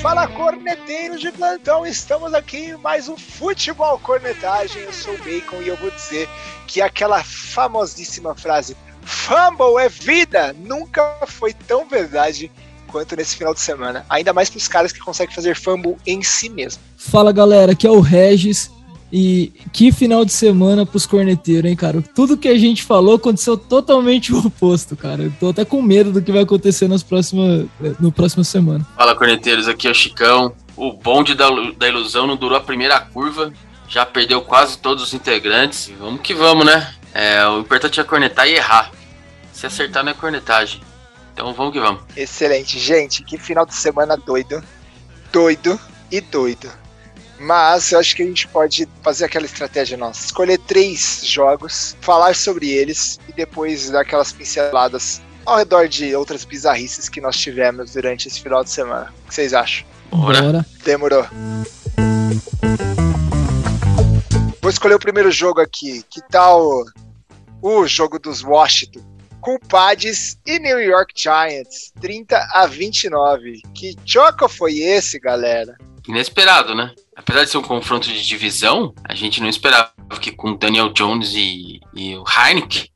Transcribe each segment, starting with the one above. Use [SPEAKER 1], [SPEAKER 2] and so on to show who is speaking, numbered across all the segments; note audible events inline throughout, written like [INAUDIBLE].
[SPEAKER 1] fala corneteiros de plantão, estamos aqui em mais um Futebol Cornetagem. Eu sou o Bacon e eu vou dizer que aquela famosíssima frase Fumble é vida nunca foi tão verdade quanto nesse final de semana. Ainda mais para os caras que conseguem fazer fumble em si mesmo.
[SPEAKER 2] Fala galera, aqui é o Regis e que final de semana pros corneteiros, hein, cara? Tudo que a gente falou aconteceu totalmente [LAUGHS] o oposto, cara. Eu tô até com medo do que vai acontecer nas próximas, no próximo semana.
[SPEAKER 3] Fala, corneteiros, aqui é o Chicão. O bonde da, da ilusão não durou a primeira curva, já perdeu quase todos os integrantes. Vamos que vamos, né? É, o importante é cornetar e errar. Se acertar não é cornetagem. Então vamos que vamos.
[SPEAKER 1] Excelente, gente. Que final de semana doido. Doido e doido. Mas eu acho que a gente pode fazer aquela estratégia nossa: escolher três jogos, falar sobre eles e depois dar aquelas pinceladas ao redor de outras bizarrices que nós tivemos durante esse final de semana. O que vocês acham?
[SPEAKER 2] Bora.
[SPEAKER 1] Demorou. Vou escolher o primeiro jogo aqui. Que tal o jogo dos Washington? Culpades e New York Giants, 30 a 29. Que choco foi esse, galera?
[SPEAKER 3] Inesperado, né? Apesar de ser um confronto de divisão, a gente não esperava que com Daniel Jones e, e o Heineken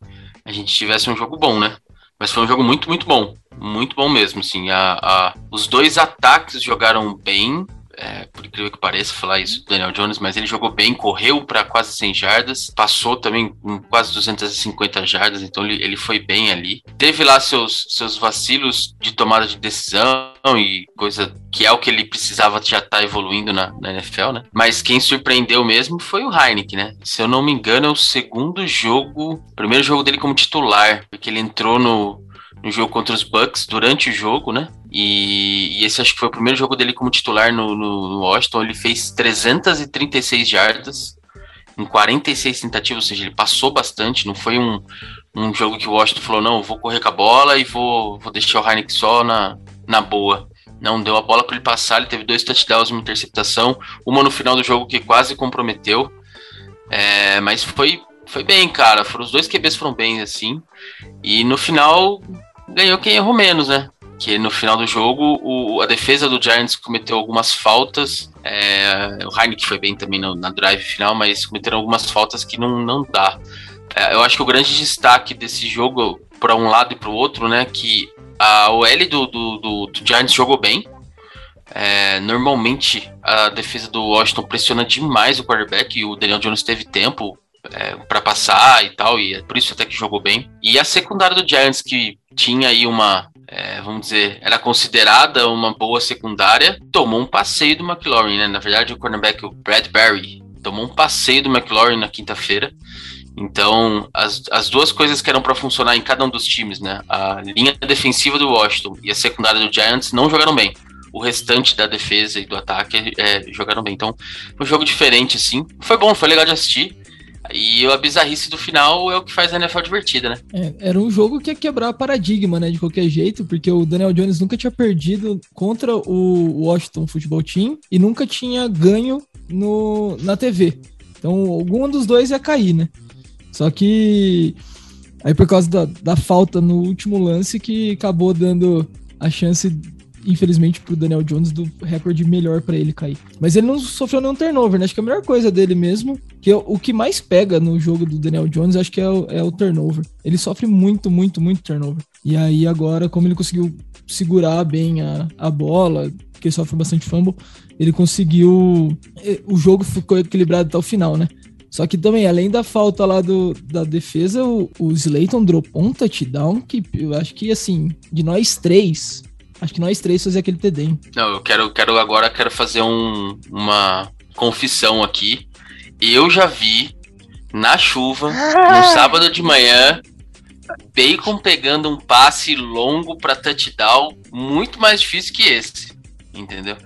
[SPEAKER 3] a gente tivesse um jogo bom, né? Mas foi um jogo muito, muito bom. Muito bom mesmo, assim. A, a, os dois ataques jogaram bem é, por incrível que pareça falar isso do Daniel Jones, mas ele jogou bem, correu para quase 100 jardas, passou também com quase 250 jardas, então ele, ele foi bem ali. Teve lá seus, seus vacilos de tomada de decisão e coisa que é o que ele precisava já estar tá evoluindo na, na, NFL, né? Mas quem surpreendeu mesmo foi o Heineken, né? Se eu não me engano, é o segundo jogo, primeiro jogo dele como titular, porque ele entrou no, no jogo contra os Bucks durante o jogo, né? E, e, esse acho que foi o primeiro jogo dele como titular no, no, no, Washington. Ele fez 336 jardas em 46 tentativas, ou seja, ele passou bastante. Não foi um, um jogo que o Washington falou: não, vou correr com a bola e vou, vou deixar o Heineken só na, na boa. Não, deu a bola para ele passar. Ele teve dois touchdowns, uma interceptação, uma no final do jogo que quase comprometeu. É, mas foi, foi bem, cara. Foram, os dois QBs foram bem, assim. E no final, ganhou quem errou menos, né? Que no final do jogo o, a defesa do Giants cometeu algumas faltas. É, o Heineken foi bem também no, na drive final, mas cometeram algumas faltas que não, não dá. É, eu acho que o grande destaque desse jogo, para um lado e para o outro, né? Que a OL do, do, do, do Giants jogou bem. É, normalmente a defesa do Washington pressiona demais o quarterback e o Daniel Jones teve tempo é, para passar e tal, e é por isso até que jogou bem. E a secundária do Giants, que tinha aí uma, é, vamos dizer, era considerada uma boa secundária, tomou um passeio do McLaurin, né? Na verdade, o cornerback, o Bradbury, tomou um passeio do McLaurin na quinta-feira. Então, as, as duas coisas que eram para funcionar em cada um dos times, né? A linha defensiva do Washington e a secundária do Giants não jogaram bem. O restante da defesa e do ataque é, jogaram bem. Então, um jogo diferente, assim. Foi bom, foi legal de assistir. E a bizarrice do final é o que faz a NFL divertida, né?
[SPEAKER 2] É, era um jogo que ia quebrar paradigma, né? De qualquer jeito, porque o Daniel Jones nunca tinha perdido contra o Washington Football Team e nunca tinha ganho no, na TV. Então, algum dos dois ia cair, né? Só que aí por causa da, da falta no último lance que acabou dando a chance infelizmente, pro Daniel Jones do recorde melhor para ele cair. Mas ele não sofreu nenhum turnover, né? Acho que a melhor coisa dele mesmo, que é o que mais pega no jogo do Daniel Jones, acho que é o, é o turnover. Ele sofre muito, muito, muito turnover. E aí agora, como ele conseguiu segurar bem a, a bola, porque ele sofre bastante fumble, ele conseguiu. O jogo ficou equilibrado até o final, né? Só que também, além da falta lá do, da defesa, o, o Slayton dropou um touchdown que eu acho que, assim, de nós três, Acho que nós três fazer aquele TD, hein?
[SPEAKER 3] Não, eu quero, quero agora quero fazer um, uma confissão aqui. Eu já vi na chuva, no sábado de manhã, Bacon pegando um passe longo para touchdown muito mais difícil que esse, entendeu?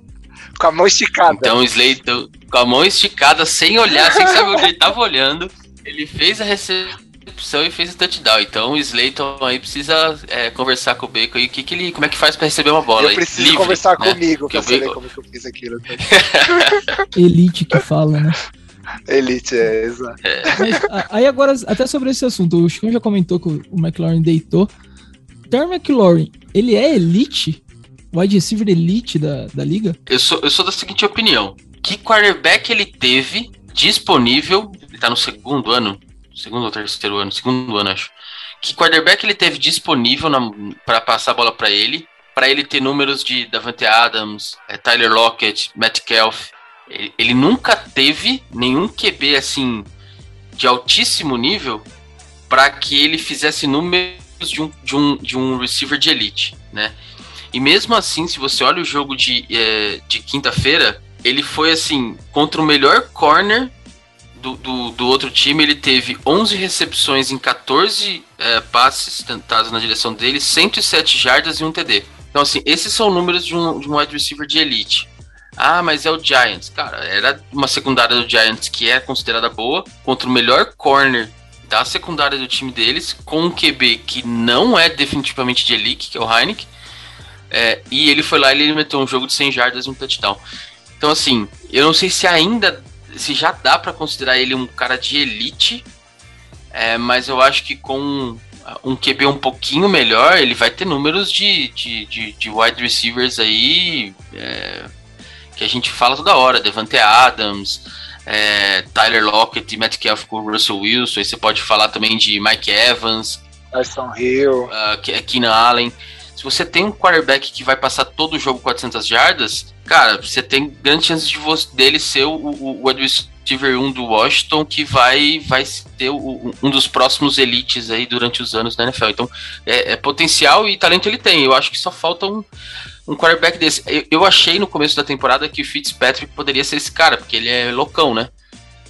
[SPEAKER 1] Com a mão esticada.
[SPEAKER 3] Então Slayton, com a mão esticada, sem olhar, sem saber onde ele tava olhando, ele fez a recepção recepção e fez o touchdown. Então o Slayton aí precisa é, conversar com o Bacon aí, que, que ele, como é que faz para receber uma bola?
[SPEAKER 1] Eu preciso livre, conversar né? comigo pra saber como que eu fiz aquilo. [LAUGHS]
[SPEAKER 2] Elite que fala, né?
[SPEAKER 1] Elite, é, exato. É.
[SPEAKER 2] Mas, aí agora, até sobre esse assunto, o Chico já comentou que o McLaurin deitou. Terry McLaurin, ele é elite? wide receiver elite da, da liga?
[SPEAKER 3] Eu sou, eu sou da seguinte opinião. Que quarterback ele teve disponível, ele tá no segundo ano, segundo ou terceiro ano, segundo ano acho. Que quarterback ele teve disponível para passar a bola para ele, para ele ter números de Davante Adams, é, Tyler Lockett, Matt Kelf. Ele, ele nunca teve nenhum QB assim de altíssimo nível para que ele fizesse números de um, de um, de um receiver de elite, né? E mesmo assim, se você olha o jogo de, é, de quinta-feira, ele foi assim, contra o melhor corner do, do, do, outro time, ele teve 11 recepções em 14 é, passes tentados na direção dele, 107 jardas e um TD. Então, assim, esses são números de um, de um wide receiver de elite. Ah, mas é o Giants. Cara, era uma secundária do Giants que é considerada boa, contra o melhor corner da secundária do time deles, com um QB que não é definitivamente de elite, que é o Heineken. É, e ele foi lá e ele meteu um jogo de 100 jardas e um touchdown. Então, assim, eu não sei se ainda, se já dá para considerar ele um cara de elite, é, mas eu acho que com um QB um pouquinho melhor, ele vai ter números de, de, de, de wide receivers aí é, que a gente fala toda hora, Devante Adams, é, Tyler Lockett e Metcalf com Russell Wilson, aí você pode falar também de Mike Evans,
[SPEAKER 1] Tyson Hill,
[SPEAKER 3] uh, Keenan Allen. Se você tem um quarterback que vai passar todo o jogo 400 jardas, cara, você tem grande chance de você, dele ser o, o, o receiver 1 do Washington que vai, vai ser o, um dos próximos elites aí durante os anos da NFL. Então, é, é, potencial e talento ele tem. Eu acho que só falta um, um quarterback desse. Eu, eu achei no começo da temporada que o Fitzpatrick poderia ser esse cara, porque ele é loucão, né?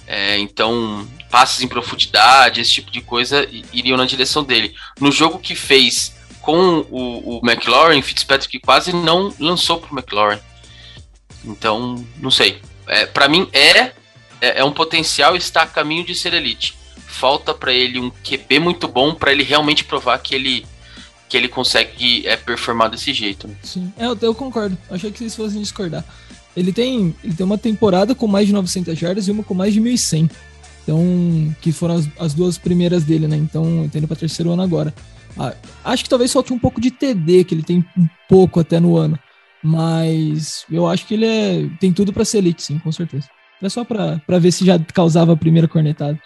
[SPEAKER 3] É, então, passes em profundidade, esse tipo de coisa iriam na direção dele. No jogo que fez com o, o McLaurin, Fitzpatrick quase não lançou pro McLaurin. Então, não sei. É, para mim é, é, é um potencial e está a caminho de ser elite. Falta para ele um QB muito bom para ele realmente provar que ele que ele consegue é, performar desse jeito. Né?
[SPEAKER 2] Sim, é, eu, eu concordo. Achei que vocês fossem discordar. Ele tem, ele tem uma temporada com mais de 900 jardas e uma com mais de 1.100. Então, que foram as, as duas primeiras dele, né? Então, eu tô indo pra terceiro ano agora. Ah, acho que talvez falte um pouco de TD, que ele tem um pouco até no ano. Mas eu acho que ele é, tem tudo para ser elite, sim, com certeza. É só pra, pra ver se já causava a primeira cornetada.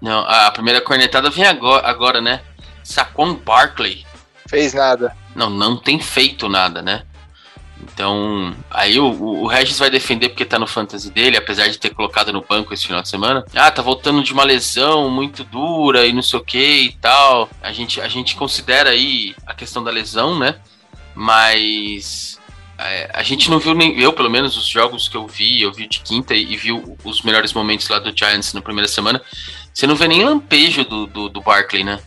[SPEAKER 3] Não, a primeira cornetada vem agora, agora né? Saquon Barkley.
[SPEAKER 1] Fez nada.
[SPEAKER 3] Não, não tem feito nada, né? Então, aí o, o, Regis vai defender porque tá no fantasy dele, apesar de ter colocado no banco esse final de semana. Ah, tá voltando de uma lesão muito dura e não sei o que e tal. A gente, a gente considera aí a questão da lesão, né? Mas é, a gente não viu nem eu, pelo menos, os jogos que eu vi, eu vi de quinta e, e vi os melhores momentos lá do Giants na primeira semana. Você não vê nem lampejo do, do, do Barkley, né?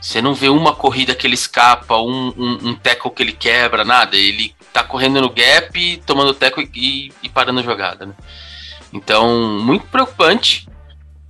[SPEAKER 3] Você não vê uma corrida que ele escapa, um, um, um tackle que ele quebra, nada. Ele tá correndo no gap, tomando teco e, e parando a jogada, né? Então, muito preocupante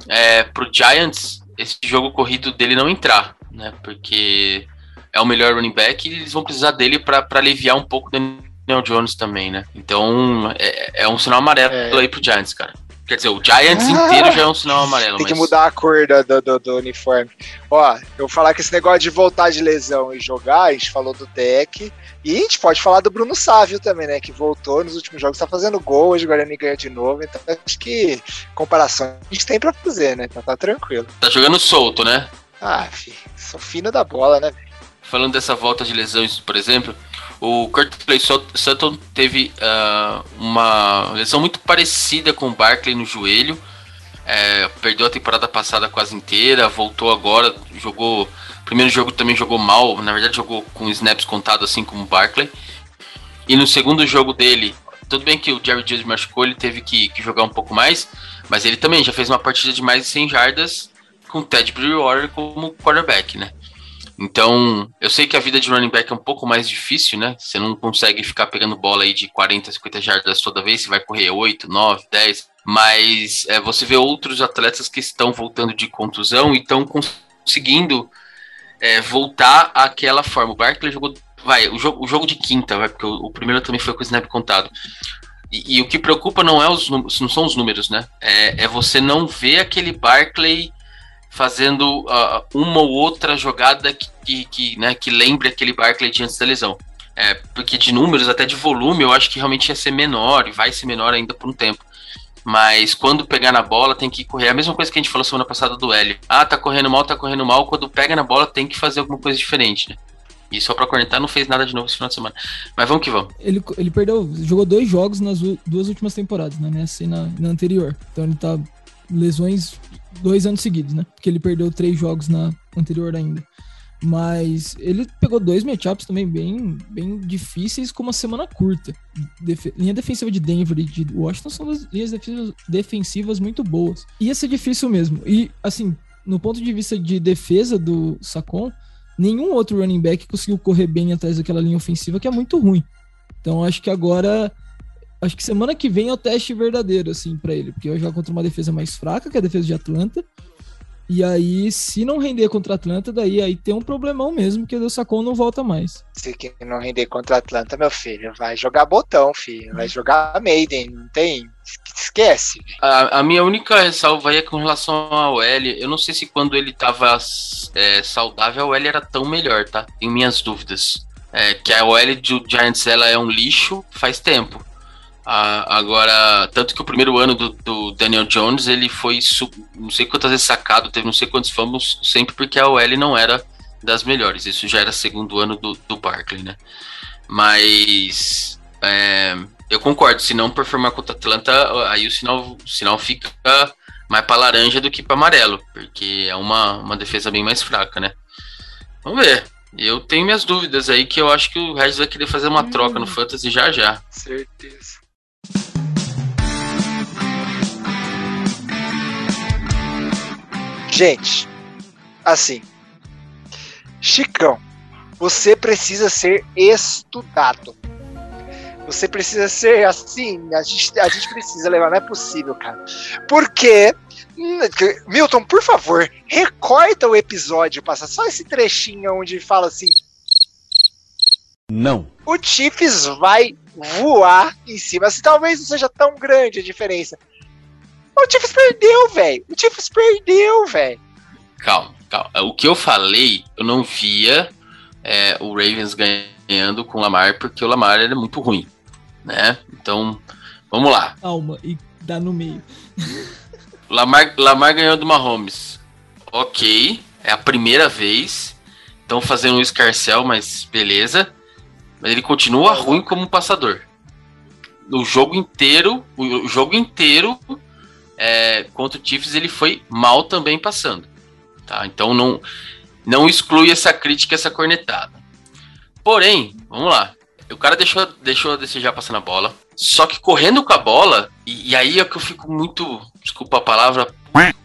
[SPEAKER 3] é, pro Giants esse jogo corrido dele não entrar, né? Porque é o melhor running back e eles vão precisar dele para aliviar um pouco do Daniel Jones também, né? Então, é, é um sinal amarelo é. aí pro Giants, cara. Quer dizer, o Giants inteiro já é um sinal amarelo.
[SPEAKER 1] Tem mas... que mudar a cor do, do, do, uniforme. Ó, eu vou falar que esse negócio de voltar de lesão e jogar, a gente falou do Tech. E a gente pode falar do Bruno Sávio também, né? Que voltou nos últimos jogos, tá fazendo gol, hoje o Guarani ganha de novo. Então acho que comparação a gente tem pra fazer, né? Então tá tranquilo.
[SPEAKER 3] Tá jogando solto, né?
[SPEAKER 1] Ah, filho, sou fino da bola, né?
[SPEAKER 3] Falando dessa volta de lesões, por exemplo, o Curtis Sutton teve uh, uma lesão muito parecida com o Barkley no joelho. É, perdeu a temporada passada quase inteira, voltou agora, jogou. Primeiro jogo também jogou mal, na verdade jogou com snaps contados assim como o Barkley. E no segundo jogo dele, tudo bem que o Jerry Jones machucou, ele teve que, que, jogar um pouco mais, mas ele também já fez uma partida de mais de 100 jardas com o Ted Bridgewater como quarterback, né? Então, eu sei que a vida de running back é um pouco mais difícil, né? Você não consegue ficar pegando bola aí de 40, 50 jardas toda vez, você vai correr 8, 9, 10. Mas é, você vê outros atletas que estão voltando de contusão e estão conseguindo é, voltar àquela forma. O Barkley jogou. Vai, o jogo, o jogo de quinta, vai, porque o, o primeiro também foi com o snap contado. E, e, o que preocupa não, é os, não são os números, né? É, é você não ver aquele Barkley fazendo uh, uma ou outra jogada que, que, que, né, que lembre aquele Barkley de antes da lesão. É, porque de números, até de volume, eu acho que realmente ia ser menor e vai ser menor ainda por um tempo. Mas quando pegar na bola, tem que correr. A mesma coisa que a gente falou semana passada do L. Ah, tá correndo mal, tá correndo mal. Quando pega na bola, tem que fazer alguma coisa diferente, né? E só pra cornetar não fez nada de novo esse final de semana. Mas vamos que vamos.
[SPEAKER 2] Ele, ele perdeu, jogou dois jogos nas duas últimas temporadas, né? Nessa e na, na anterior. Então ele tá lesões dois anos seguidos, né? Porque ele perdeu três jogos na anterior ainda. Mas ele pegou dois matchups também bem, bem difíceis com uma semana curta. Linha defensiva de Denver e de Washington são linhas defensivas, defensivas muito boas. Ia ser difícil mesmo. E, assim, no ponto de vista de defesa do Sacon, nenhum outro running back conseguiu correr bem atrás daquela linha ofensiva que é muito ruim. Então acho que agora acho que semana que vem é o teste verdadeiro assim para ele, porque vai jogar contra uma defesa mais fraca, que é a defesa de Atlanta, e aí, se não render contra a Atlanta, daí aí tem um problemão mesmo, que o Sacon não volta mais.
[SPEAKER 1] Se não render contra a Atlanta, meu filho, vai jogar botão, filho. Vai jogar Maiden, não tem. Esquece.
[SPEAKER 3] A, a, minha única ressalva aí é com relação ao L. Eu não sei se quando ele tava é, saudável, o L era tão melhor, tá? Tenho minhas dúvidas. É, que a OL do Giants ela é um lixo faz tempo. Ah, agora, tanto que o primeiro ano do, do, Daniel Jones, ele foi não sei quantas vezes sacado, teve não sei quantos famos, sempre porque a OL não era das melhores. Isso já era segundo ano do, do Barkley, né? Mas é, eu concordo, se não performar contra a Atlanta, aí o sinal, o sinal fica mais para laranja do que para amarelo, porque é uma, uma defesa bem mais fraca, né? Vamos ver. Eu tenho minhas dúvidas aí que eu acho que o Regis vai querer fazer uma hum. troca no Fantasy já já.
[SPEAKER 1] Certeza. Gente, assim, Chicão, você precisa ser estudado. Você precisa ser assim, a gente, a gente precisa levar, não é possível, cara. Porque, Milton, por favor, recorta o episódio, passa só esse trechinho onde fala assim.
[SPEAKER 4] Não.
[SPEAKER 1] O Chiefs vai voar em cima. Assim, talvez não seja tão grande a diferença. O Chiefs perdeu, velho. O Chiefs perdeu, velho.
[SPEAKER 3] Calma, calma. O que eu falei, eu não via é, o Ravens ganhando com o Lamar, porque o Lamar era muito ruim, né? Então, vamos lá.
[SPEAKER 2] Calma, e dá no meio.
[SPEAKER 3] Lamar, Lamar ganhou do Mahomes. Ok, é a primeira vez. Estão fazendo um escarcel, mas beleza. Mas ele continua ruim como passador. O jogo inteiro, o jogo inteiro é, contra o Chiefs ele foi mal também passando. Tá? Então não, não exclui essa crítica, essa cornetada. Porém, vamos lá. O cara deixou, deixou a desejar passando a bola. Só que correndo com a bola, e, e aí é que eu fico muito, desculpa a palavra,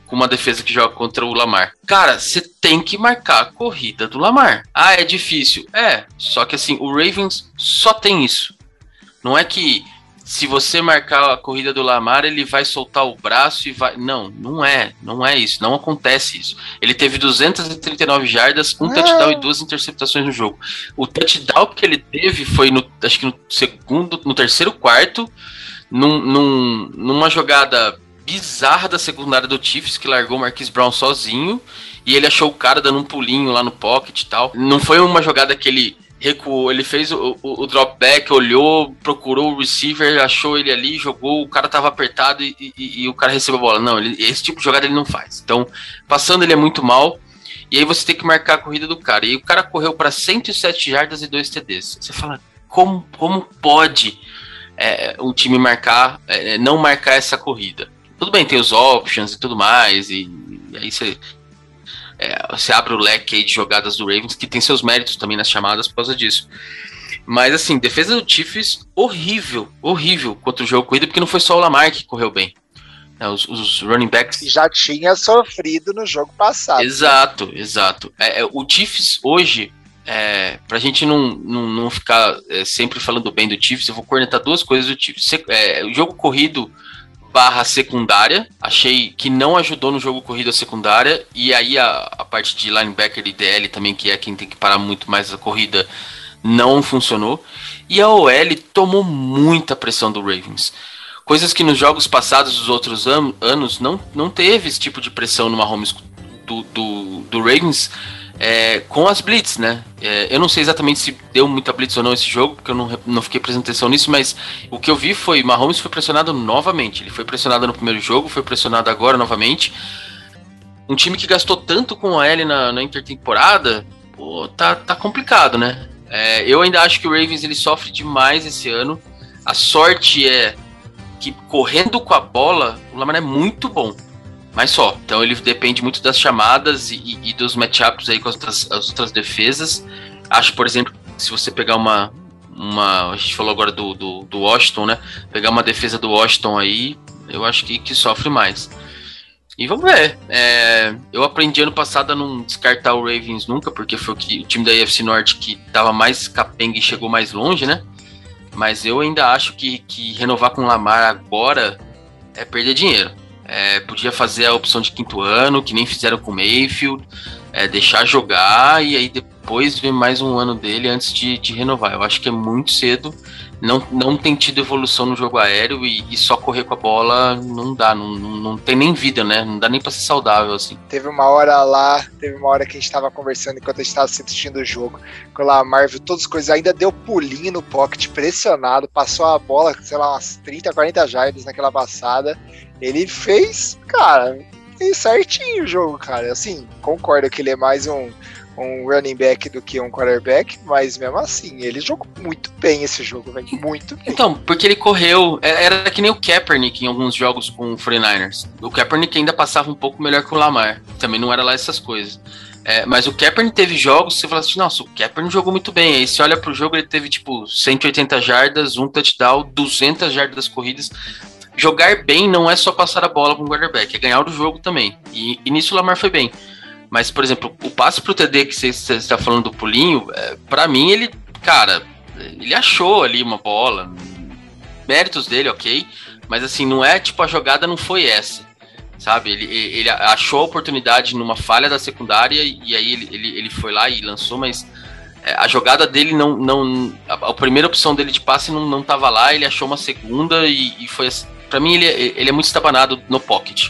[SPEAKER 3] com uma defesa que joga contra o Lamar. Cara, você tem que marcar a corrida do Lamar. Ah, é difícil. É, só que assim, o Ravens só tem isso. Não é que se você marcar a corrida do Lamar, ele vai soltar o braço e vai. Não, não é. Não é isso. Não acontece isso. Ele teve 239 jardas, um touchdown e duas interceptações no jogo. O touchdown que ele teve foi no, acho que no segundo, no terceiro quarto, num, num, numa jogada bizarra da secundária do Chiefs, que largou o Marquis Brown sozinho, e ele achou o cara dando um pulinho lá no pocket e tal. Não foi uma jogada que ele recuou, ele fez o, o, o, drop back, olhou, procurou o receiver, achou ele ali, jogou, o cara tava apertado e, e, e o cara recebeu a bola. Não, ele, esse tipo de jogada ele não faz. Então, passando ele é muito mal. E aí você tem que marcar a corrida do cara. E o cara correu para 107 jardas e 2 TDs. Você fala, como, como pode é, um time marcar, é, não marcar essa corrida? Tudo bem, tem os options e tudo mais, e, e aí você é, você abre o leque aí de jogadas do Ravens, que tem seus méritos também nas chamadas por causa disso. Mas assim, defesa do Chiefs, horrível, horrível contra o jogo corrido, porque não foi só o Lamar que correu bem. É, os, os, running backs.
[SPEAKER 1] Já tinha sofrido no jogo passado.
[SPEAKER 3] Exato, exato. É, é, o Chiefs hoje, é, pra gente não, não, não ficar é, sempre falando bem do Chiefs, eu vou cornetar duas coisas do Chiefs. É, o jogo corrido barra secundária. Achei que não ajudou no jogo corrida secundária. E aí a, a parte de linebacker e DL também, que é quem tem que parar muito mais a corrida, não funcionou. E a OL tomou muita pressão do Ravens. Coisas que nos jogos passados dos outros an anos não, não teve esse tipo de pressão no Mahomes do, do, do Ravens. É, com as blitz, né? É, eu não sei exatamente se deu muita blitz ou não esse jogo, porque eu não, não fiquei prestando atenção nisso, mas o que eu vi foi Mahomes foi pressionado novamente. Ele foi pressionado no primeiro jogo, foi pressionado agora novamente. Um time que gastou tanto com a L na, na intertemporada, pô, tá, tá complicado, né? É, eu ainda acho que o Ravens ele sofre demais esse ano. A sorte é que correndo com a bola, o Lamar é muito bom mas só. Então ele depende muito das chamadas e, e dos matchups aí com as outras, as outras defesas. Acho, por exemplo, se você pegar uma. uma a gente falou agora do, do, do Washington, né? Pegar uma defesa do Washington aí, eu acho que, que sofre mais. E vamos ver. É, eu aprendi ano passado a não descartar o Ravens nunca, porque foi o, que, o time da AFC Norte que tava mais capenga e chegou mais longe, né? Mas eu ainda acho que, que renovar com o Lamar agora é perder dinheiro. É, podia fazer a opção de quinto ano, que nem fizeram com o Mayfield, é, deixar jogar e aí depois ver mais um ano dele antes de, de, renovar. Eu acho que é muito cedo, não, não tem tido evolução no jogo aéreo e, e só correr com a bola não dá, não, não, não, tem nem vida, né? Não dá nem pra ser saudável assim.
[SPEAKER 1] Teve uma hora lá, teve uma hora que a gente tava conversando enquanto a gente tava assistindo o jogo, com a Marvel, todas as coisas, ainda deu pulinho no pocket, pressionado, passou a bola, sei lá, umas 30, 40 jardas naquela passada ele fez, cara, certinho o jogo, cara. Assim, concordo que ele é mais um, um running back do que um quarterback, mas mesmo assim, ele jogou muito bem esse jogo, velho. Muito bem.
[SPEAKER 3] Então, porque ele correu. É, era que nem o Kaepernick em alguns jogos com o 49ers. O Kaepernick ainda passava um pouco melhor que o Lamar. Também não era lá essas coisas. É, mas o Kaepernick teve jogos, você fala assim, nossa, o Kaepernick jogou muito bem. Aí você olha pro jogo, ele teve tipo 180 jardas, um touchdown, 200 jardas corridas jogar bem não é só passar a bola com o quarterback, é ganhar o jogo também. E, e nisso o Lamar foi bem. Mas, por exemplo, o passe pro TD que você está falando do pulinho, é, para mim ele, cara, ele achou ali uma bola. Méritos dele, ok. Mas assim, não é tipo a jogada não foi essa. Sabe? Ele, ele achou a oportunidade numa falha da secundária e aí ele, ele, ele foi lá e lançou, mas é, a jogada dele não. não a, a, primeira opção dele de passe não, não tava lá, ele achou uma segunda e, e foi para mim, ele, é, ele é muito estabanado no pocket.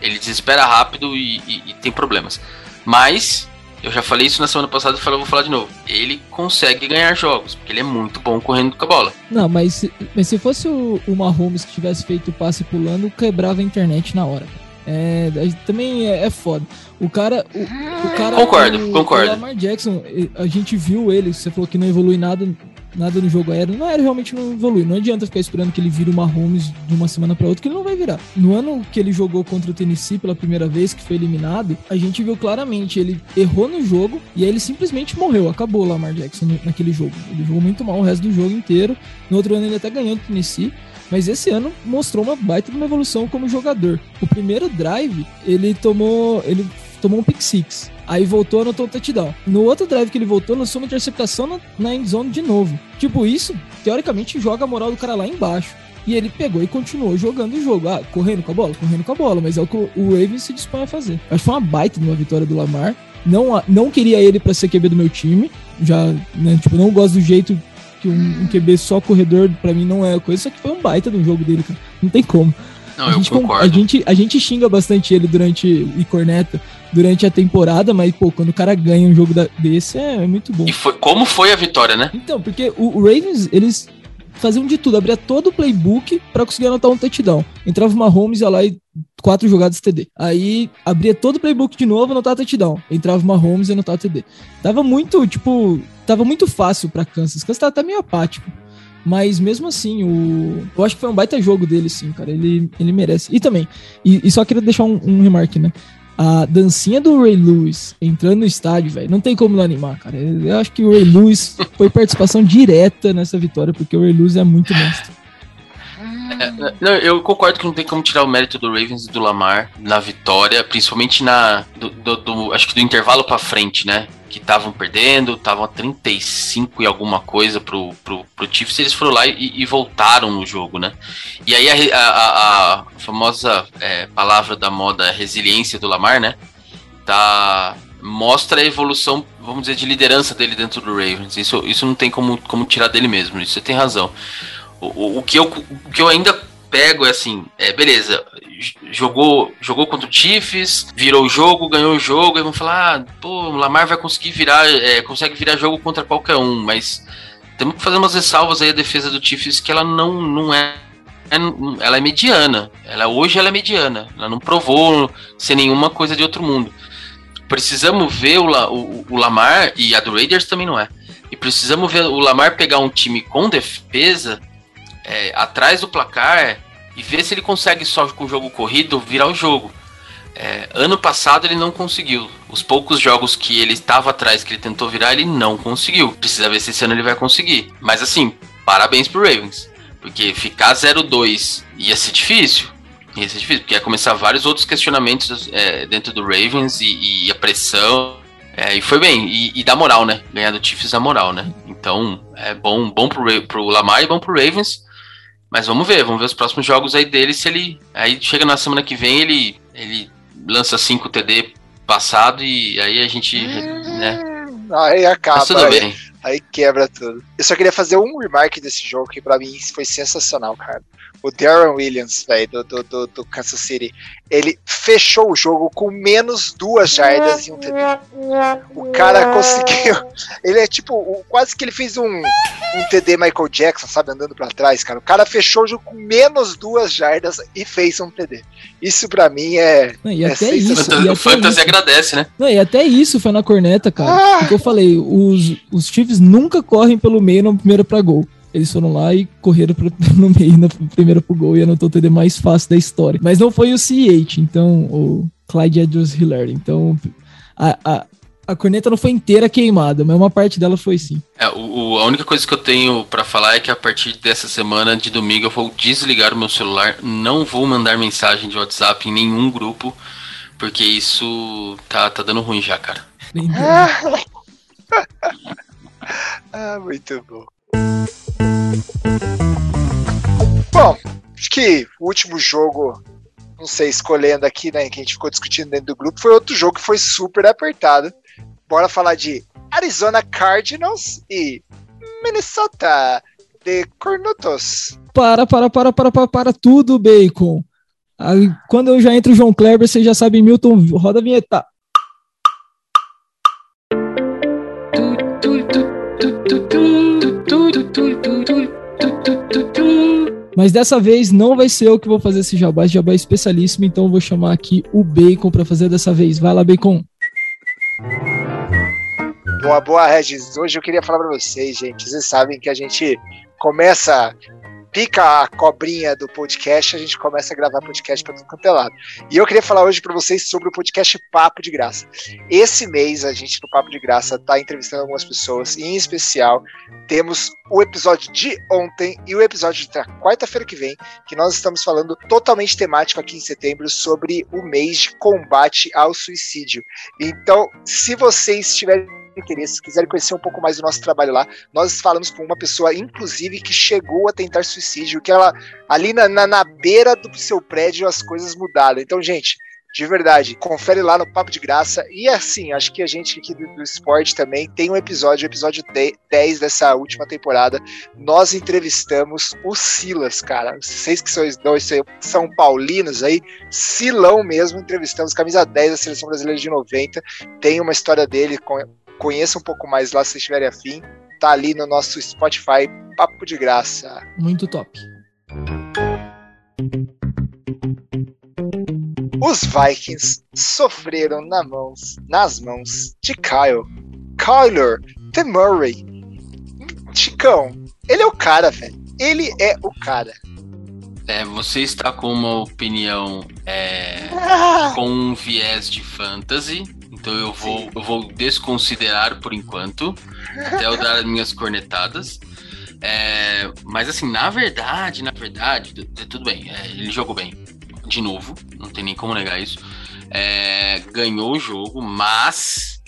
[SPEAKER 3] Ele desespera rápido e, e, e, tem problemas. Mas, eu já falei isso na semana passada e vou falar de novo. Ele consegue ganhar jogos, porque ele é muito bom correndo com a bola.
[SPEAKER 2] Não, mas, mas se fosse o, o Mahomes que tivesse feito o passe pulando, quebrava a internet na hora. É, também é, é, foda. O cara. O, o cara
[SPEAKER 3] concordo, o, concordo. O
[SPEAKER 2] Lamar Jackson, a gente viu ele, você falou que não evolui nada nada no jogo aéreo. No aéreo realmente não evolui. Não adianta ficar esperando que ele vire uma Mahomes de uma semana para outra, que ele não vai virar. No ano que ele jogou contra o Tennessee pela primeira vez, que foi eliminado, a gente viu claramente, ele errou no jogo e aí ele simplesmente morreu. Acabou o Lamar Jackson naquele jogo. Ele jogou muito mal o resto do jogo inteiro. No outro ano ele até ganhou do Tennessee. Mas esse ano mostrou uma baita de uma evolução como jogador. O primeiro drive, ele tomou. Ele tomou um pick six. Aí voltou, anotou um touchdown. No outro drive que ele voltou, lançou uma interceptação na, na endzone de novo. Tipo, isso, teoricamente, joga a moral do cara lá embaixo. E ele pegou e continuou jogando o jogo. Ah, correndo com a bola? Correndo com a bola. Mas é o que o Ravens se dispõe a fazer. Acho que foi uma baita de uma vitória do Lamar. Não, não queria ele para ser QB do meu time. Já, né, tipo, não gosto do jeito que um, um QB só corredor, para mim, não é a coisa. Só que foi um baita do jogo dele, cara. Não tem como.
[SPEAKER 3] Não, a, gente, a,
[SPEAKER 2] gente, a gente xinga bastante ele durante e corneta durante a temporada, mas pô, quando o cara ganha um jogo desse é, é, muito bom.
[SPEAKER 3] E foi, como foi a vitória, né?
[SPEAKER 2] Então, porque o, o Ravens, eles faziam de tudo, abria todo o playbook para conseguir anotar um touchdown. Entrava uma Holmes, ia lá e quatro jogadas TD. Aí abria todo o playbook de novo, anotava touchdown. Entrava uma Holmes e anotava TD. Tava muito, tipo, tava muito fácil para Kansas. Kansas tava até meio apático. Mas mesmo assim, o... eu acho que foi um baita jogo dele, sim, cara. Ele, ele merece. E também, e, e só queria deixar um, um remark, né? A dancinha do Ray Lewis entrando no estádio, velho, não tem como não animar, cara. Eu acho que o Ray Lewis foi participação direta nessa vitória, porque o Ray Lewis é muito monstro.
[SPEAKER 3] É, não, eu concordo que não tem como tirar o mérito do Ravens e do Lamar na vitória, principalmente na do, do, do acho que do intervalo para frente, né? Que estavam perdendo, estavam a 35 e alguma coisa pro, pro, pro Chiefs, eles foram lá e, e voltaram no jogo, né? E aí a, a, a famosa é, palavra da moda resiliência do Lamar, né? Tá, mostra a evolução, vamos dizer, de liderança dele dentro do Ravens. Isso, isso não tem como, como tirar dele mesmo, isso você tem razão. O, o, que eu, o que eu ainda pego é assim, é, beleza, jogou, jogou contra o Chiefs, virou o jogo, ganhou o jogo, e vão falar, ah, pô, o Lamar vai conseguir virar, é, consegue virar jogo contra qualquer um, mas temos que fazer umas ressalvas aí a defesa do Chiefs que ela não, não é, é ela é mediana. Ela hoje ela é mediana. Ela não provou ser nenhuma coisa de outro mundo. Precisamos ver o, o, o Lamar e a do Raiders também não é. E precisamos ver o Lamar pegar um time com defesa é, atrás do placar e ver se ele consegue só com o jogo corrido virar o jogo. É, ano passado ele não conseguiu. Os poucos jogos que ele estava atrás, que ele tentou virar, ele não conseguiu. Precisa ver se esse ano ele vai conseguir. Mas assim, parabéns pro Ravens. Porque ficar 0-2 ia ser difícil. Ia ser difícil, porque ia começar vários outros questionamentos é, dentro do Ravens e, e a pressão. É, e foi bem, e, e dá moral, né? Ganhar do Chiefs dá moral, né? Então, é bom, bom pro, pro Lamar e bom pro Ravens. Mas vamos ver, vamos ver os próximos jogos aí dele. Se ele. Aí chega na semana que vem, ele, ele lança 5 TD passado e aí a gente. né?
[SPEAKER 1] Aí acaba. Mas tudo aí, bem. Aí quebra tudo. Eu só queria fazer um remark desse jogo que para mim foi sensacional, cara o Darren Williams, velho, do, do, do, do, Kansas City, ele fechou o jogo com menos duas jardas e um TD. O cara conseguiu. [LAUGHS] Ele é tipo, quase que ele fez um, um TD Michael Jackson, sabe, andando para trás, cara. O cara fechou o jogo com menos duas jardas e fez um TD. Isso para mim é.
[SPEAKER 2] Não, e é até isso.
[SPEAKER 3] o Fantasy agradece, né?
[SPEAKER 2] Não, e até isso foi na corneta, cara. Ah. Porque eu falei, os, os Chiefs nunca correm pelo meio no primeiro para gol. Eles foram lá e correram pro, [LAUGHS] no meio na primeira pro gol e anotou o TD mais fácil da história. Mas não foi o C8, então, o Clyde Edwards Hillary. Então, a, a, a corneta não foi inteira queimada, mas uma parte dela foi sim.
[SPEAKER 3] É, o, a única coisa que eu tenho para falar é que a partir dessa semana de domingo eu vou desligar o meu celular, não vou mandar mensagem de WhatsApp em nenhum grupo, porque isso tá, tá dando ruim já, cara. [LAUGHS]
[SPEAKER 1] ah, muito bom. Bom, acho que o último jogo, não sei, escolhendo aqui, né, que a gente ficou discutindo dentro do grupo, foi outro jogo que foi super apertado. Bora falar de Arizona Cardinals e Minnesota de Cornutos.
[SPEAKER 2] Para, para, para, para, para, para tudo, Bacon. Aí, quando eu já entro o João Kleber, você já sabe, Milton, roda a vinheta. Mas dessa vez não vai ser eu que vou fazer esse jabá, esse jabá é especialíssimo, então eu vou chamar aqui o Bacon para fazer dessa vez. Vai lá, Bacon.
[SPEAKER 1] Boa, boa, Regis. Hoje eu queria falar para vocês, gente. Vocês sabem que a gente começa pica a cobrinha do podcast, a gente começa a gravar podcast para tudo quanto é lado. E eu queria falar hoje para vocês sobre o podcast Papo de Graça. Esse mês, a gente no Papo de Graça está entrevistando algumas pessoas, e em especial temos o episódio de ontem e o episódio da quarta-feira que vem, que nós estamos falando totalmente temático aqui em setembro sobre o mês de combate ao suicídio. Então, se vocês tiverem interesse, quiserem conhecer um pouco mais do nosso trabalho lá, nós falamos com uma pessoa, inclusive, que chegou a tentar suicídio, que ela, ali na, na, na beira do seu prédio, as coisas mudaram. Então, gente, de verdade, confere lá no Papo de Graça. E assim, acho que a gente aqui do, do esporte também tem um episódio, o episódio 10 dessa última temporada. Nós entrevistamos o Silas, cara. Vocês que são dois São Paulinos aí, Silão mesmo, entrevistamos, camisa 10 da Seleção Brasileira de 90. Tem uma história dele com, Conheça um pouco mais lá se vocês estiverem afim. Tá ali no nosso Spotify, Papo de Graça.
[SPEAKER 2] Muito top.
[SPEAKER 1] Os Vikings sofreram na mãos, nas mãos de Kyle. Kyler T. Murray. Chicão, ele é o cara, velho. Ele é o cara.
[SPEAKER 3] É, você está com uma opinião é, [LAUGHS] com um viés de fantasy, então eu vou, eu vou desconsiderar por enquanto, até eu dar as minhas cornetadas. É, mas assim, na verdade, na verdade, tudo bem, é, ele jogou bem. De novo, não tem nem como negar isso. É, ganhou o jogo, mas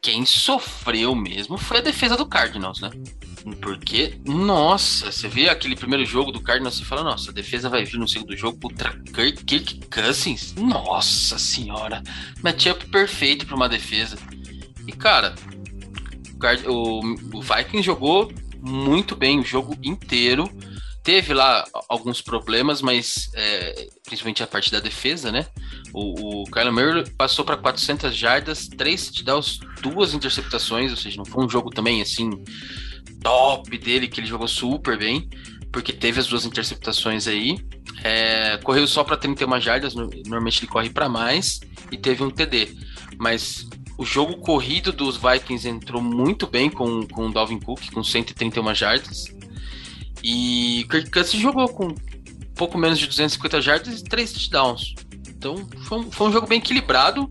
[SPEAKER 3] quem sofreu mesmo foi a defesa do Cardinals, né? Porque, nossa, você vê aquele primeiro jogo do Cardinals e fala, nossa, a defesa vai vir no segundo jogo contra Kirk Cousins. Nossa senhora, matchup perfeito para uma defesa. E cara, o, o, o Vikings jogou muito bem o jogo inteiro. teve lá alguns problemas, mas é, principalmente a parte da defesa, né? O, o Kyler Murray passou para 400 jardas, três touchdowns, duas interceptações, ou seja, não foi um jogo também assim top dele que ele jogou super bem, porque teve as duas interceptações aí. É, correu só para 31 jardas, normalmente ele corre para mais e teve um TD. Mas o jogo corrido dos Vikings entrou muito bem com, com o Dalvin Cook, com 131 jardas. E Kirk Cousins jogou com pouco menos de 250 jardas e 3 touchdowns. Então foi um, foi um jogo bem equilibrado.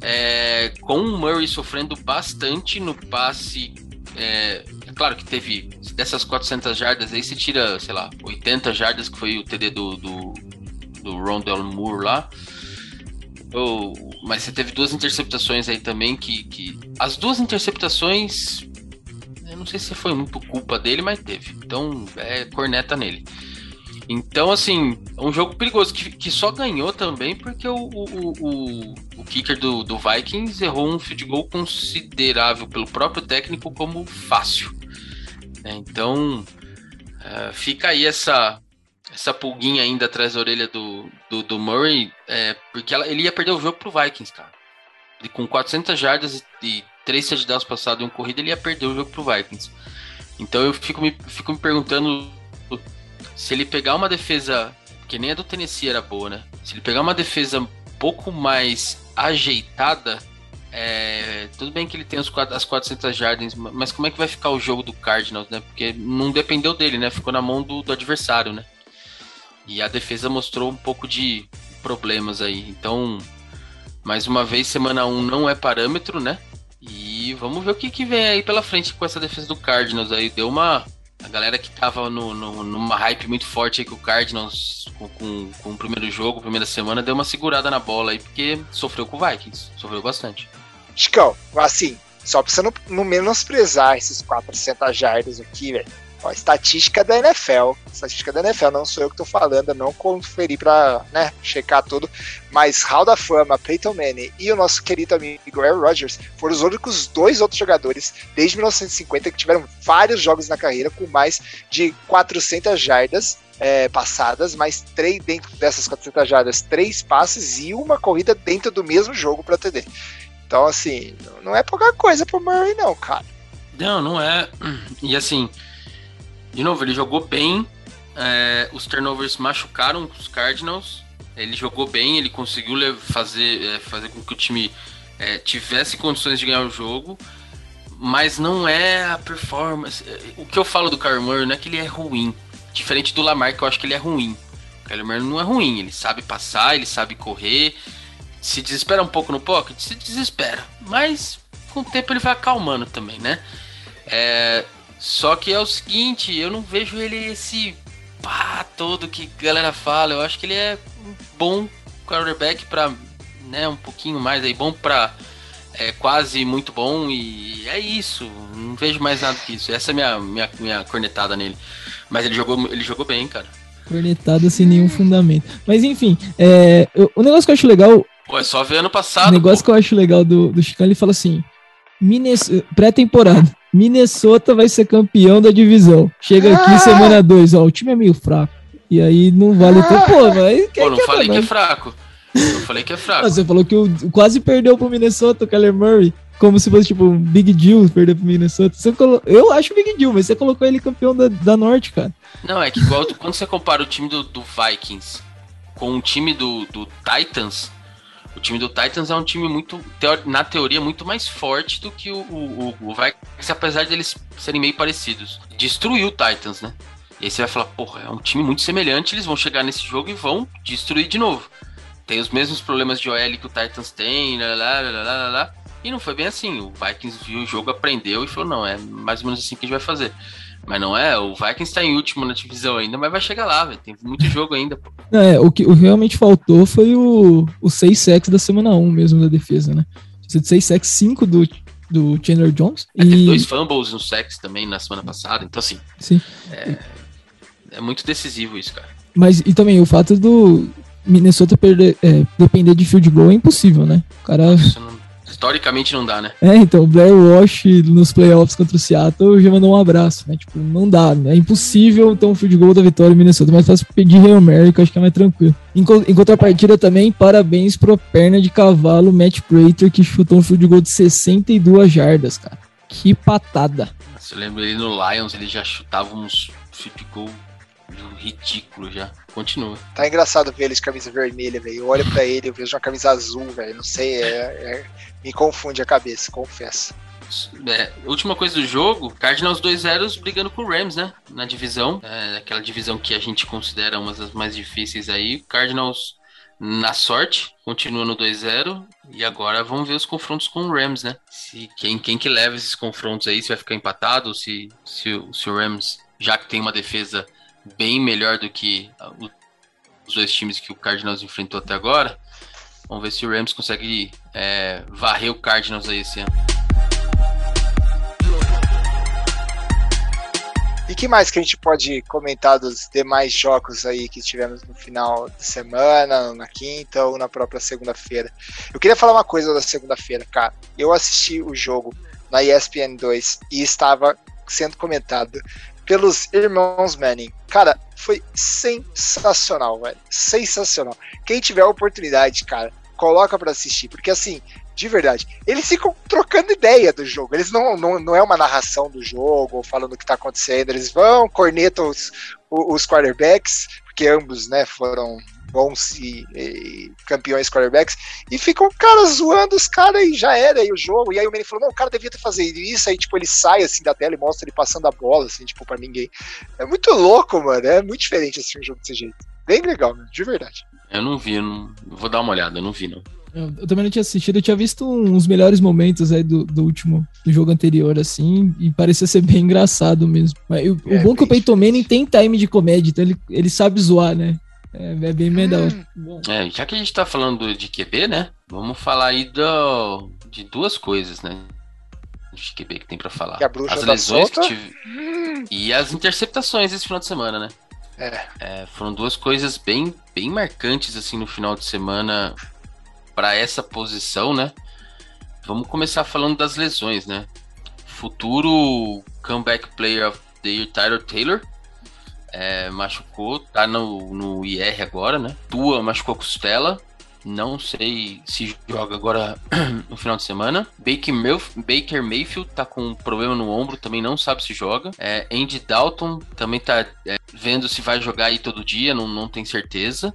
[SPEAKER 3] É, com o Murray sofrendo bastante no passe. É, claro que teve dessas 400 jardas aí, você tira, sei lá, 80 jardas, que foi o TD do, do, do Rondell Moore lá. Oh, mas você teve duas interceptações aí também que, que. As duas interceptações. Eu não sei se foi muito culpa dele, mas teve. Então é corneta nele. Então, assim, é um jogo perigoso que, que só ganhou também porque o, o, o, o kicker do, do Vikings errou um field goal considerável pelo próprio técnico como fácil. É, então, uh, fica aí essa, essa pulguinha ainda atrás da orelha do, do, do Murray, é, porque ela, ele ia perder o jogo pro Vikings, cara. E com 400 jardas e 3 touchdowns passados em um corrida, ele ia perder o jogo pro Vikings. Então eu fico me, fico me perguntando se ele pegar uma defesa, que nem a do Tennessee era boa, né? Se ele pegar uma defesa um pouco mais ajeitada, é, tudo bem que ele tem os, as 400 jardas, mas como é que vai ficar o jogo do Cardinals, né? Porque não dependeu dele, né? Ficou na mão do, do adversário, né? E a defesa mostrou um pouco de problemas aí. Então, mais uma vez, semana 1 não é parâmetro, né? E vamos ver o que, que vem aí pela frente com essa defesa do Cardinals aí. Deu uma. A galera que tava no, no, numa hype muito forte aí com o Cardinals com, com, com, o primeiro jogo, primeira semana, deu uma segurada na bola aí, porque sofreu com o Vikings. Sofreu bastante.
[SPEAKER 1] Chicão, assim, só pra você não, menosprezar esses 400 jardas aqui, velho Ó, estatística da NFL. Estatística da NFL, não sou eu que tô falando, não conferi pra né, checar tudo. Mas Hall da Fama, Peyton Manning e o nosso querido amigo Aaron Rodgers foram os únicos dois outros jogadores desde 1950 que tiveram vários jogos na carreira com mais de 400 jardas é, passadas, mas três dentro dessas 400 jardas, três passes e uma corrida dentro do mesmo jogo para TD. Então, assim, não é pouca coisa pro Murray, não, cara.
[SPEAKER 3] Não, não é. E assim, de novo, ele jogou bem. É, os turnovers machucaram os Cardinals. Ele jogou bem, ele conseguiu fazer, é, fazer com que o time é, tivesse condições de ganhar o jogo. Mas não é a performance. O que eu falo do Kyler Murray não é que ele é ruim. Diferente do Lamar, que eu acho que ele é ruim. O Kyler Murray não é ruim. Ele sabe passar, ele sabe correr. Se desespera um pouco no pocket, se desespera. Mas com o tempo ele vai acalmando também, né? É, só que é o seguinte, eu não vejo ele esse pá todo que a galera fala. Eu acho que ele é um bom quarterback para, né, um pouquinho mais aí, bom para é quase muito bom e é isso. Não vejo mais nada que isso. Essa é a minha, minha, minha cornetada nele. Mas ele jogou, ele jogou bem, cara.
[SPEAKER 2] Cornetada sem nenhum fundamento. Mas enfim, é, o negócio que eu acho legal.
[SPEAKER 3] Pô, é só ver ano passado.
[SPEAKER 2] O negócio pô. que eu acho legal do, do Chicão, ele fala assim: pré-temporada. Minnesota vai ser campeão da divisão. Chega aqui ah! semana 2, ó, o time é meio fraco. E aí não vale ter, pô,
[SPEAKER 3] mas Pô, não que falei que é fraco. Eu falei que é fraco.
[SPEAKER 2] você falou que o, quase perdeu pro Minnesota, o Keller Murray. Como se fosse, tipo, um Big Deal perder pro Minnesota. Você colo... Eu acho Big Deal, mas você colocou ele campeão da, da Norte, cara.
[SPEAKER 3] Não, é que igual quando você compara o time do, do Vikings com o time do, do Titans, o time do Titans é um time muito, na teoria, muito mais forte do que o, o, o Vikings, apesar de eles serem meio parecidos. Destruiu o Titans, né? E aí você vai falar, porra, é um time muito semelhante, eles vão chegar nesse jogo e vão destruir de novo. Tem os mesmos problemas de OL que o Titans tem, lá, lá, lá, lá, lá. E não foi bem assim. O Vikings viu o jogo, aprendeu e falou, não, é mais ou menos assim que a gente vai fazer. Mas não é, o Vikings está em último na divisão ainda, mas vai chegar lá, velho. Tem muito [LAUGHS] jogo ainda, pô.
[SPEAKER 2] É, o que o realmente faltou foi o, o 6 sacks da semana 1 mesmo da defesa, né? 6 sacks, 5 do, do Chandler Jones.
[SPEAKER 3] É, e... Teve dois fumbles no sacks também na semana passada, então assim.
[SPEAKER 2] Sim.
[SPEAKER 3] É, é muito decisivo isso, cara.
[SPEAKER 2] Mas e também o fato do Minnesota perder, é, depender de field goal é impossível, né? O cara. Nossa, não
[SPEAKER 3] historicamente não dá, né?
[SPEAKER 2] É, então, o Blair Walsh nos playoffs contra o Seattle já mandou um abraço, né? Tipo, não dá, né? É impossível ter um field goal da vitória em Minnesota, mas fácil pedir Real America, acho que é mais tranquilo. Em, em contrapartida também, parabéns pro perna de cavalo Matt Prater, que chutou um field goal de 62 jardas, cara. Que patada.
[SPEAKER 3] Você lembra ele no Lions, ele já chutava uns field goal ridículo já. Continua.
[SPEAKER 1] Tá engraçado ver ele de camisa vermelha, velho. Eu olho pra ele, eu vejo uma camisa azul, velho. Não sei, é, é, me confunde a cabeça, confesso.
[SPEAKER 3] É, última coisa do jogo, Cardinals 2-0 brigando com o Rams, né? Na divisão. É, aquela divisão que a gente considera uma das mais difíceis aí. Cardinals na sorte, continua no 2-0. E agora vamos ver os confrontos com o Rams, né? Se, quem, quem que leva esses confrontos aí, se vai ficar empatado, se, se, se o Rams, já que tem uma defesa bem melhor do que os dois times que o Cardinals enfrentou até agora. Vamos ver se o Rams consegue é, varrer o Cardinals aí esse ano.
[SPEAKER 1] E que mais que a gente pode comentar dos demais jogos aí que tivemos no final de semana, na quinta ou na própria segunda-feira? Eu queria falar uma coisa da segunda-feira, cara. Eu assisti o jogo na ESPN 2 e estava sendo comentado pelos irmãos Manning. Cara, foi sensacional, velho. Sensacional. Quem tiver a oportunidade, cara, coloca para assistir, porque assim, de verdade, eles ficam trocando ideia do jogo. Eles não, não, não é uma narração do jogo, ou falando o que tá acontecendo. Eles vão, cornetam os, os quarterbacks, porque ambos, né, foram bons e, e, campeões quarterbacks, e ficam, cara, zoando os caras e já era aí o jogo. E aí o Manny falou: não, o cara devia ter feito isso. Aí, tipo, ele sai assim da tela e mostra ele passando a bola, assim, tipo, pra ninguém. É muito louco, mano. É muito diferente assim um jogo desse jeito. Bem legal, mano, de verdade.
[SPEAKER 3] Eu não vi, eu não... vou dar uma olhada, eu não vi, não.
[SPEAKER 2] Eu, também não tinha assistido, eu tinha visto uns melhores momentos aí do, do último do jogo anterior, assim, e parecia ser bem engraçado mesmo. Mas, o, é, o bom é que o Peyton Manning tem time de comédia, então ele, ele sabe zoar, né? É, é bem melhor.
[SPEAKER 3] Hum. É, já que a gente tá falando de QB, né? Vamos falar aí do, de duas coisas, né? De QB que tem para falar.
[SPEAKER 1] as
[SPEAKER 3] tá lesões que tive... Hum. e as interceptações esse final de semana, né?
[SPEAKER 1] É.
[SPEAKER 3] é. foram duas coisas bem, bem marcantes assim no final de semana para essa posição, né? Vamos começar falando das lesões, né? Futuro comeback player of the year, Tyler Taylor, é, machucou, tá no, no IR agora, né? Tua machucou a costela. Não sei se joga agora [CLEARS THROAT] no final de semana. Baker, Baker Mayfield tá com um problema no ombro, também não sabe se joga. É, Andy Dalton também tá é, vendo se vai jogar aí todo dia, não, não tem certeza.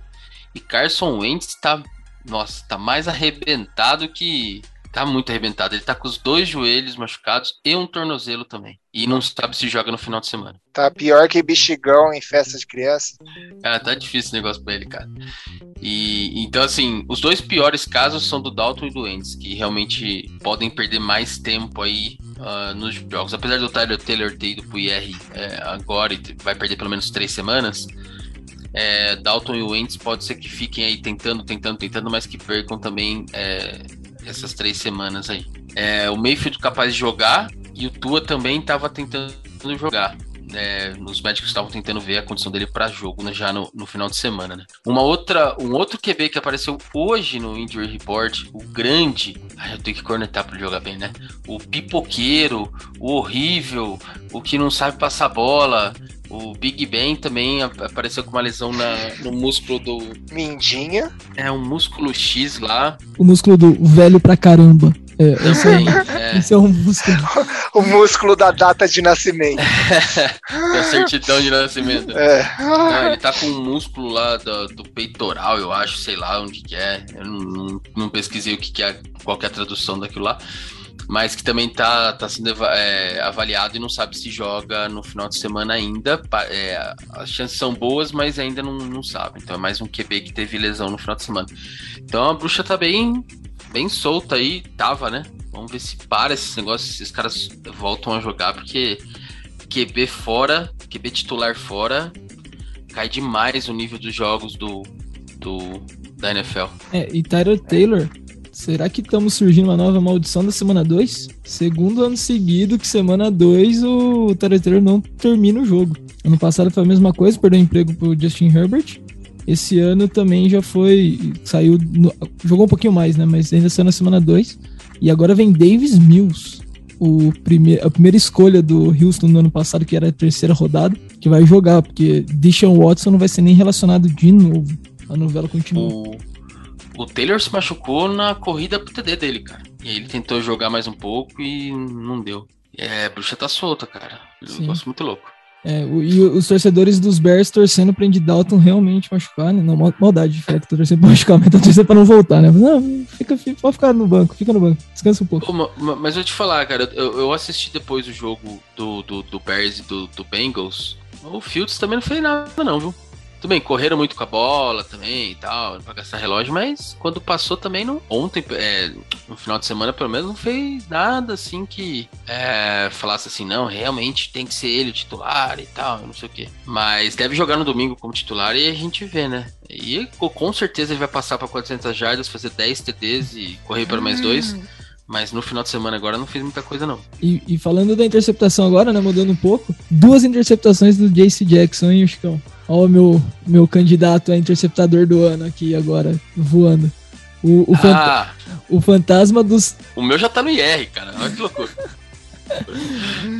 [SPEAKER 3] E Carson Wentz tá, nossa, tá mais arrebentado que tá muito arrebentado. Ele tá com os dois joelhos machucados e um tornozelo também. E não sabe se joga no final de semana.
[SPEAKER 1] Tá pior que bexigão em festa de criança.
[SPEAKER 3] Cara, tá difícil o negócio pra ele, cara. E então, assim, os dois piores casos são do Dalton e do Endes, que realmente podem perder mais tempo aí uh, nos jogos. Apesar do Tyler Taylor ter ido pro IR é, agora e vai perder pelo menos três semanas. É, Dalton e o Wentz pode ser que fiquem aí tentando, tentando, tentando, mas que percam também é, essas três semanas aí. É, o Mayfield capaz de jogar e o Tua também estava tentando jogar. É, os médicos estavam tentando ver a condição dele para jogo né, já no, no, final de semana. Né? Uma outra, um outro QB que apareceu hoje no Injury Report, o grande, ai, eu tenho que cornetar para jogar bem, né? O pipoqueiro, o horrível, o que não sabe passar bola, o Big Ben também apareceu com uma lesão na, no músculo do.
[SPEAKER 1] Mindinha.
[SPEAKER 3] É, um músculo X lá.
[SPEAKER 2] O músculo do velho pra caramba. É, esse, aí, é. esse é um músculo. [LAUGHS]
[SPEAKER 1] o músculo da data de nascimento. [LAUGHS]
[SPEAKER 3] da certidão de nascimento.
[SPEAKER 1] É.
[SPEAKER 3] Não, ele tá com um músculo lá do, do, peitoral, eu acho, sei lá onde que é. Eu não, não, não pesquisei o que, que é, qual que é a tradução daquilo lá mas que também está tá sendo é, avaliado e não sabe se joga no final de semana ainda. É, as chances são boas, mas ainda não, não sabe. Então é mais um QB que teve lesão no final de semana. Então a bruxa tá bem, bem solta aí, tava, né? Vamos ver se para esses negócios, esses caras voltam a jogar, porque QB fora, QB titular fora, cai demais o nível dos jogos do, do da NFL.
[SPEAKER 2] É, e Tyler Taylor Será que estamos surgindo uma nova maldição da semana 2? Segundo ano seguido que semana 2 o Taylor não termina o jogo. Ano passado foi a mesma coisa, perdeu emprego pro Justin Herbert. Esse ano também já foi. Saiu. No, jogou um pouquinho mais, né? Mas ainda saiu na semana 2. E agora vem Davis Mills, o primeir, a primeira escolha do Houston no ano passado, que era a terceira rodada, que vai jogar, porque Deshaun Watson não vai ser nem relacionado de novo. A novela continua.
[SPEAKER 3] O, o Taylor se machucou na corrida pro TD dele, cara. E aí ele tentou jogar mais um pouco e não deu. É, a bruxa tá solta, cara. Eu gosto muito louco.
[SPEAKER 2] É, o, e os torcedores dos Bears torcendo pra Andy Dalton realmente machucar, né? Não, maldade de que tô torcendo pra [LAUGHS] machucar, mas tá torcendo pra não voltar, né? Não, fica, fica, pode ficar no banco, fica no banco, descansa um pouco.
[SPEAKER 3] mas eu te falar, cara, eu, eu assisti depois o jogo do, do, do Bears e do, do Bengals. O Fields também não fez nada, não, viu? Tudo bem, correram muito com a bola também e tal, pra gastar relógio, mas quando passou também não. Ontem, é, no final de semana, pelo menos, não fez nada assim que é, falasse assim, não, realmente tem que ser ele o titular e tal, não sei o quê. Mas deve jogar no domingo como titular e a gente vê, né? E com certeza ele vai passar para 400 jardas, fazer 10 TDs e correr para mais dois. Hum. Mas no final de semana agora não fez muita coisa, não.
[SPEAKER 2] E, e, falando da interceptação agora, né? Mudando um pouco, duas interceptações do JC Jackson, hein, Chicão? Olha o meu, meu candidato a interceptador do ano aqui agora, voando. O, o, ah, o fantasma dos.
[SPEAKER 3] O meu já tá no IR, cara. Olha que loucura.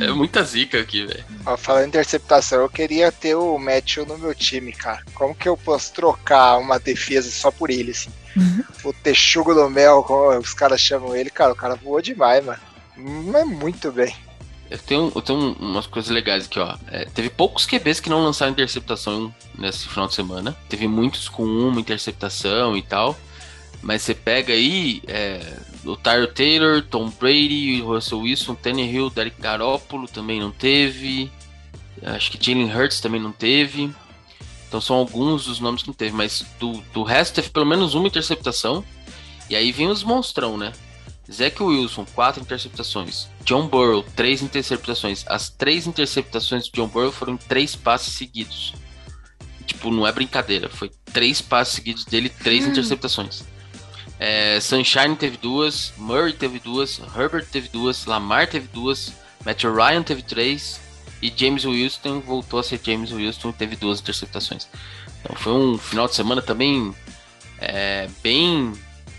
[SPEAKER 3] é muita zica aqui, velho.
[SPEAKER 1] Falando em interceptação, eu queria ter o Matthew no meu time, cara. Como que eu posso trocar uma defesa só por ele, assim? [LAUGHS] o Texugo do Mel, como os caras chamam ele, cara, o cara voou demais, mano. Mas muito bem.
[SPEAKER 3] Eu tenho umas coisas legais aqui, ó. É, teve poucos QBs que não lançaram interceptação nesse final de semana. Teve muitos com uma interceptação e tal. Mas você pega aí é, o Tyler Taylor, Tom Brady, Russell Wilson, Hill, Derek Garoppolo também não teve. Acho que Jalen Hurts também não teve. Então são alguns dos nomes que não teve. Mas do, do resto teve pelo menos uma interceptação. E aí vem os monstrão, né? Zach Wilson, quatro interceptações. John Burrow, três interceptações. As três interceptações de John Burrow foram três passes seguidos. Tipo, não é brincadeira. Foi três passes seguidos dele, três hum. interceptações. É, Sunshine teve duas, Murray teve duas, Herbert teve duas, Lamar teve duas, Matt Ryan teve três e James Wilson voltou a ser James Wilson e teve duas interceptações. Então foi um final de semana também é, bem,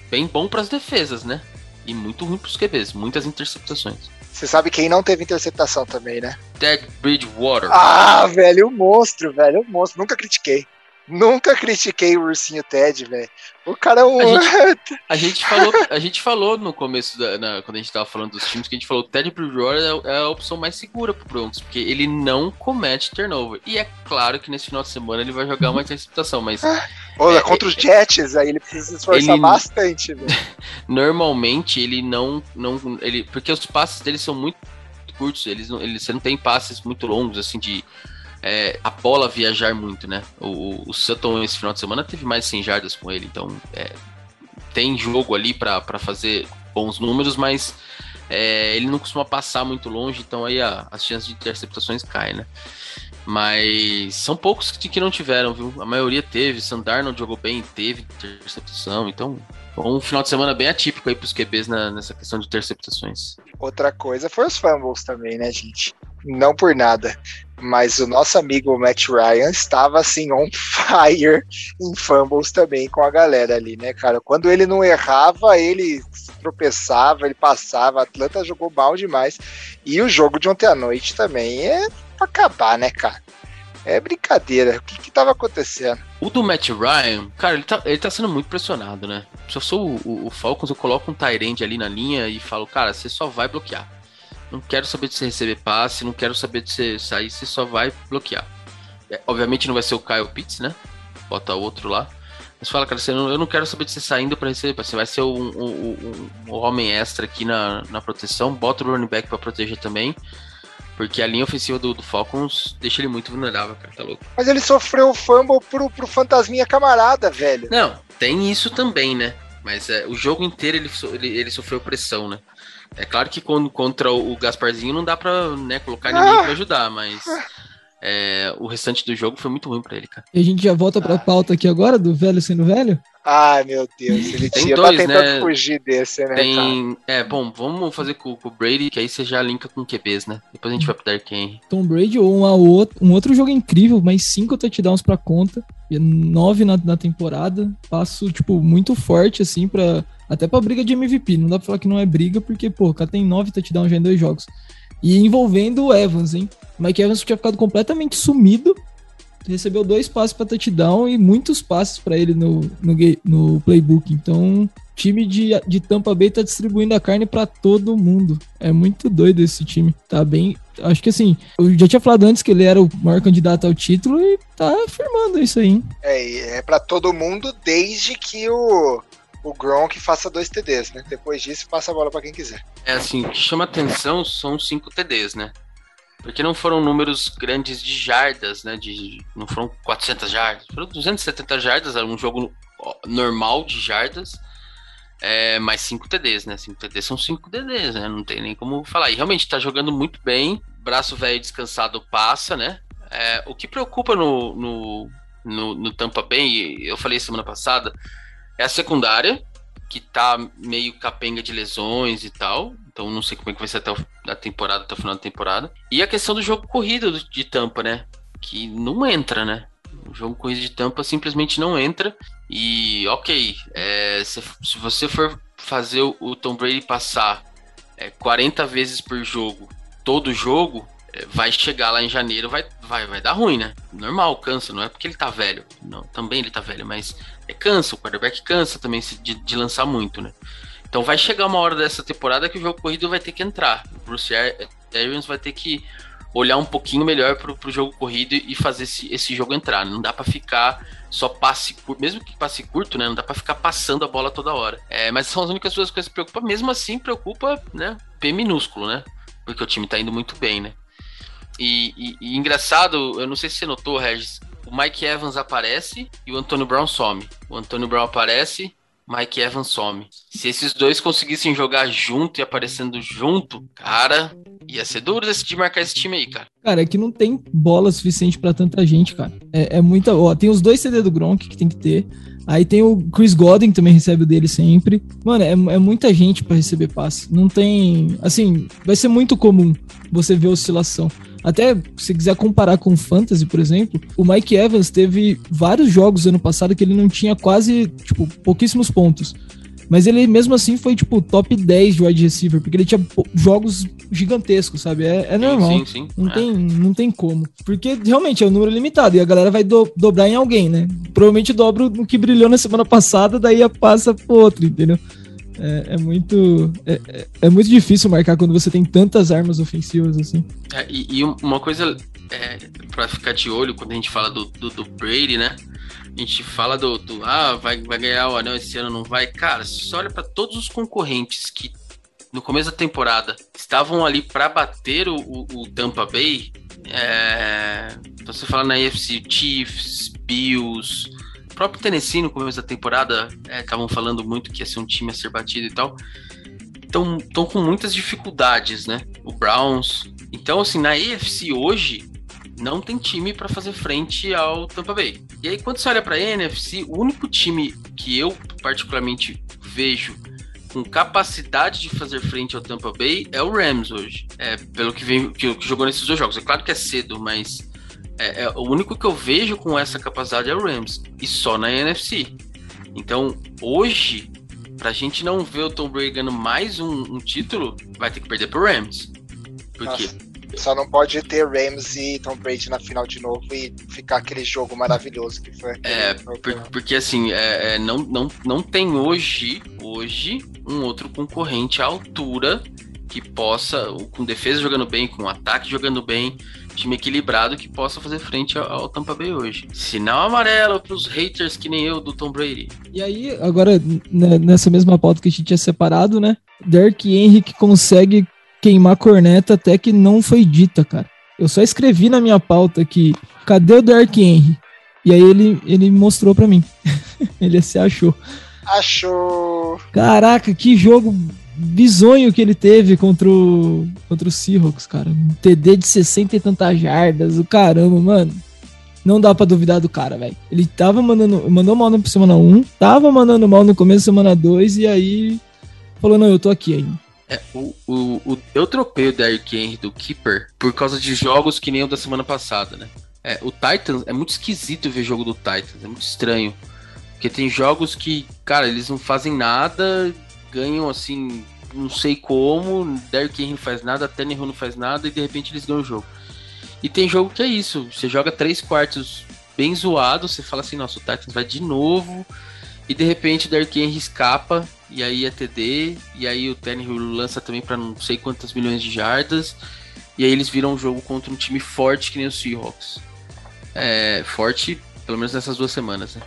[SPEAKER 3] bem bom para as defesas, né? e muito ruim pros QBs, muitas interceptações.
[SPEAKER 1] Você sabe quem não teve interceptação também, né?
[SPEAKER 3] Ted Bridgewater.
[SPEAKER 1] Ah, velho, o monstro, velho, o monstro. Nunca critiquei. Nunca critiquei o ursinho Ted, velho. O cara é um.
[SPEAKER 3] A gente, [LAUGHS] a gente, falou, a gente falou no começo, da, na, quando a gente tava falando dos times, que a gente falou que o Ted Bridgewater é, é, a opção mais segura pro Broncos, porque ele não comete turnover. E é claro que nesse final de semana ele vai jogar uma interceptação, mas.
[SPEAKER 1] Ah, é, contra os Jets, aí ele precisa se esforçar ele, bastante, velho. [LAUGHS]
[SPEAKER 3] Normalmente ele não, não. Ele, porque os passes dele são muito curtos, eles, eles, você não tem passes muito longos, assim, de é, a bola viajar muito, né? O, o Sutton esse final de semana teve mais 100 jardas com ele, então é, tem jogo ali para fazer bons números, mas é, ele não costuma passar muito longe, então aí a, as chances de interceptações caem, né? Mas são poucos que, não tiveram, viu? A maioria teve. Sandarno jogou bem, teve interceptação. Então, um final de semana bem atípico aí pros QBs na, nessa questão de interceptações.
[SPEAKER 1] Outra coisa foi os fumbles também, né, gente? Não por nada. Mas o nosso amigo Matt Ryan estava assim on [LAUGHS] fire em fumbles também com a galera ali, né, cara? Quando ele não errava, ele tropeçava, ele passava. A Atlanta jogou mal demais. E o jogo de ontem à noite também é pra acabar, né, cara? É brincadeira. O que que tava acontecendo?
[SPEAKER 3] O do Matt Ryan, cara, ele tá, ele tá sendo muito pressionado, né? Se eu sou o, o, Falcons, eu coloco um Tyrande ali na linha e falo, cara, você só vai bloquear. Não quero saber de você receber passe, não quero saber de você sair, você só vai bloquear. É, obviamente não vai ser o Kyle Pitts, né? Bota outro lá. Mas fala, cara, você não, eu não quero saber de você saindo para receber. Você vai ser um, um, um, um, homem extra aqui na, na proteção. Bota o running back para proteger também. Porque a linha ofensiva do, do, Falcons deixa ele muito vulnerável, cara, tá louco.
[SPEAKER 1] Mas ele sofreu o fumble pro, pro fantasminha camarada, velho.
[SPEAKER 3] Não, tem isso também, né? Mas é, o jogo inteiro ele, ele, ele sofreu pressão, né? É claro que quando, contra o Gasparzinho não dá pra né, colocar ninguém ah. pra ajudar, mas é, o restante do jogo foi muito ruim para ele, cara.
[SPEAKER 2] E a gente já volta pra ah. pauta aqui agora, do velho sendo velho?
[SPEAKER 1] Ai, meu Deus, ele
[SPEAKER 3] tem
[SPEAKER 1] tinha
[SPEAKER 3] dois, né?
[SPEAKER 1] fugir desse, né?
[SPEAKER 3] Tem... É, bom, vamos fazer com, com, o Brady, que aí você já linka com QBs, né? Depois a gente vai pro Dark Henry.
[SPEAKER 2] Tom Brady ou uma outro, um outro jogo incrível, mais cinco touchdowns pra conta, nove na, na temporada, passo, tipo, muito forte, assim, pra... Até pra briga de MVP, não dá pra falar que não é briga, porque, pô, o cara tem nove touchdowns já em dois jogos. E envolvendo o Evans, hein? Mike Evans tinha ficado completamente sumido. Recebeu dois passes para touchdown e muitos passes para ele no, no, no, playbook. Então, time de, de Tampa Bay tá distribuindo a carne para todo mundo. É muito doido esse time. Tá bem. Acho que assim, eu já tinha falado antes que ele era o maior candidato ao título e tá afirmando isso aí. Hein?
[SPEAKER 1] É, é para todo mundo desde que o o Gronk faça dois TDs, né? Depois disso, passa a bola para quem quiser.
[SPEAKER 3] É assim, o que chama atenção são cinco TDs, né? Porque não foram números grandes de jardas, né? De, não foram 400 jardas, foram 270 jardas, era um jogo normal de jardas. É, mais 5 TDs, né? 5 TDs são 5 TDs, né? Não tem nem como falar. E realmente tá jogando muito bem. Braço velho descansado passa, né? É, o que preocupa no, no, no, no Tampa Bay, eu falei semana passada, é a secundária, que tá meio capenga de lesões e tal. Então não sei como é que vai ser até o, a temporada, até o final da temporada. E a questão do jogo corrido de tampa, né? Que não entra, né? O jogo corrido de tampa simplesmente não entra. E ok, é, se, se, você for fazer o Tom Brady passar é, 40 vezes por jogo, todo jogo, é, vai chegar lá em janeiro, vai, vai, vai dar ruim, né? Normal, cansa, não é porque ele tá velho. Não, também ele tá velho, mas é cansa, o quarterback cansa também de, de lançar muito, né? Então vai chegar uma hora dessa temporada que o jogo corrido vai ter que entrar. O Bruce Arians vai ter que olhar um pouquinho melhor pro, pro jogo corrido e fazer esse, esse jogo entrar. Não dá para ficar só passe curto, mesmo que passe curto, né? Não dá para ficar passando a bola toda hora. É, mas são as únicas duas coisas que preocupam. Mesmo assim, preocupa, né? P minúsculo, né? Porque o time tá indo muito bem, né? E, e, e engraçado, eu não sei se você notou, Regis, o Mike Evans aparece e o Antônio Brown some. O Antônio Brown aparece, Mike Evans some. Se esses dois conseguissem jogar junto e aparecendo junto, cara, ia ser duro decidir marcar esse time aí, cara.
[SPEAKER 2] Cara, é que não tem bola suficiente para tanta gente, cara. É, é, muita. Ó, tem os dois CD do Gronk que tem que ter. Aí tem o Chris Godwin também recebe o dele sempre. Mano, é, é muita gente para receber passe. Não tem. Assim, vai ser muito comum você ver oscilação. Até se quiser comparar com o Fantasy, por exemplo, o Mike Evans teve vários jogos ano passado que ele não tinha quase, tipo, pouquíssimos pontos. Mas ele mesmo assim foi, tipo, top 10 de wide receiver, porque ele tinha jogos gigantescos, sabe? É, é normal. Sim, sim, não, é. Tem, não tem como. Porque realmente é um número limitado e a galera vai do, dobrar em alguém, né? Provavelmente dobra no que brilhou na semana passada, daí passa pro outro, entendeu? É, é muito. É, é, é, muito difícil marcar quando você tem tantas armas ofensivas assim.
[SPEAKER 3] É, e, e, uma coisa é, para ficar de olho quando a gente fala do, do, do, Brady, né? A gente fala do, do. ah, vai, vai ganhar o anel esse ano, não vai. Cara, se você olha para todos os concorrentes que no começo da temporada estavam ali para bater o, o, o, Tampa Bay, é, você fala na AFC Chiefs, Bills, próprio Tennessee, no começo da temporada, estavam é, falando muito que ia ser um time a ser batido e tal. Estão com muitas dificuldades, né? O Browns. Então, assim, na AFC hoje, não tem time para fazer frente ao Tampa Bay. E aí, quando você olha para a NFC, o único time que eu particularmente vejo com capacidade de fazer frente ao Tampa Bay é o Rams hoje. É, pelo que, vem, que, que jogou nesses dois jogos. É claro que é cedo, mas é, é, o único que eu vejo com essa capacidade é o Rams. E só na NFC. Então, hoje, pra gente não ver o Tom Brady ganhando mais um, um título, vai ter que perder pro Rams. Por quê?
[SPEAKER 1] Só não pode ter Rams e Tom Brady na final de novo e ficar aquele jogo maravilhoso que foi.
[SPEAKER 3] É, por, porque assim, é, é, não, não, não tem hoje, hoje, um outro concorrente à altura que possa, com defesa jogando bem, com ataque jogando bem, time equilibrado que possa fazer frente ao, ao Tampa Bay hoje. Sinal amarelo para os haters que nem eu do Tom Brady.
[SPEAKER 2] E aí, agora, nessa mesma pauta que a gente tinha separado, né? Derek Henry que consegue queimar corneta até que não foi dita, cara. Eu só escrevi na minha pauta aqui, cadê o Derek Henry? E aí ele, ele mostrou para mim. [LAUGHS] ele se achou.
[SPEAKER 1] Achou.
[SPEAKER 2] Caraca, que jogo bizonho que ele teve contra o, contra o Seahawks, cara. Um TD de 60 e tantas jardas, o caramba, mano. Não dá pra duvidar do cara, velho. Ele tava mandando, mandou mal na semana 1, tava mandando mal no começo da semana 2 e aí falou, não, eu tô aqui ainda.
[SPEAKER 3] É, o, o, o, eu tropei o Derrick Henry do Keeper por causa de jogos que nem o da semana passada, né? É, o Titans, é muito esquisito ver jogo do Titans, é muito estranho. Porque tem jogos que, cara, eles não fazem nada, ganham assim, não sei como, Derrick Henry não faz nada, Tannehill não faz nada e de repente eles ganham o jogo. E tem jogo que é isso, você joga três quartos bem zoado, você fala assim, nossa, o Titans vai de novo, e de repente o Derrick Henry escapa, e aí é TD, e aí o Tannehill lança também para não sei quantas milhões de jardas, e aí eles viram um jogo contra um time forte que nem o Seahawks. É, forte, pelo menos nessas duas semanas, né?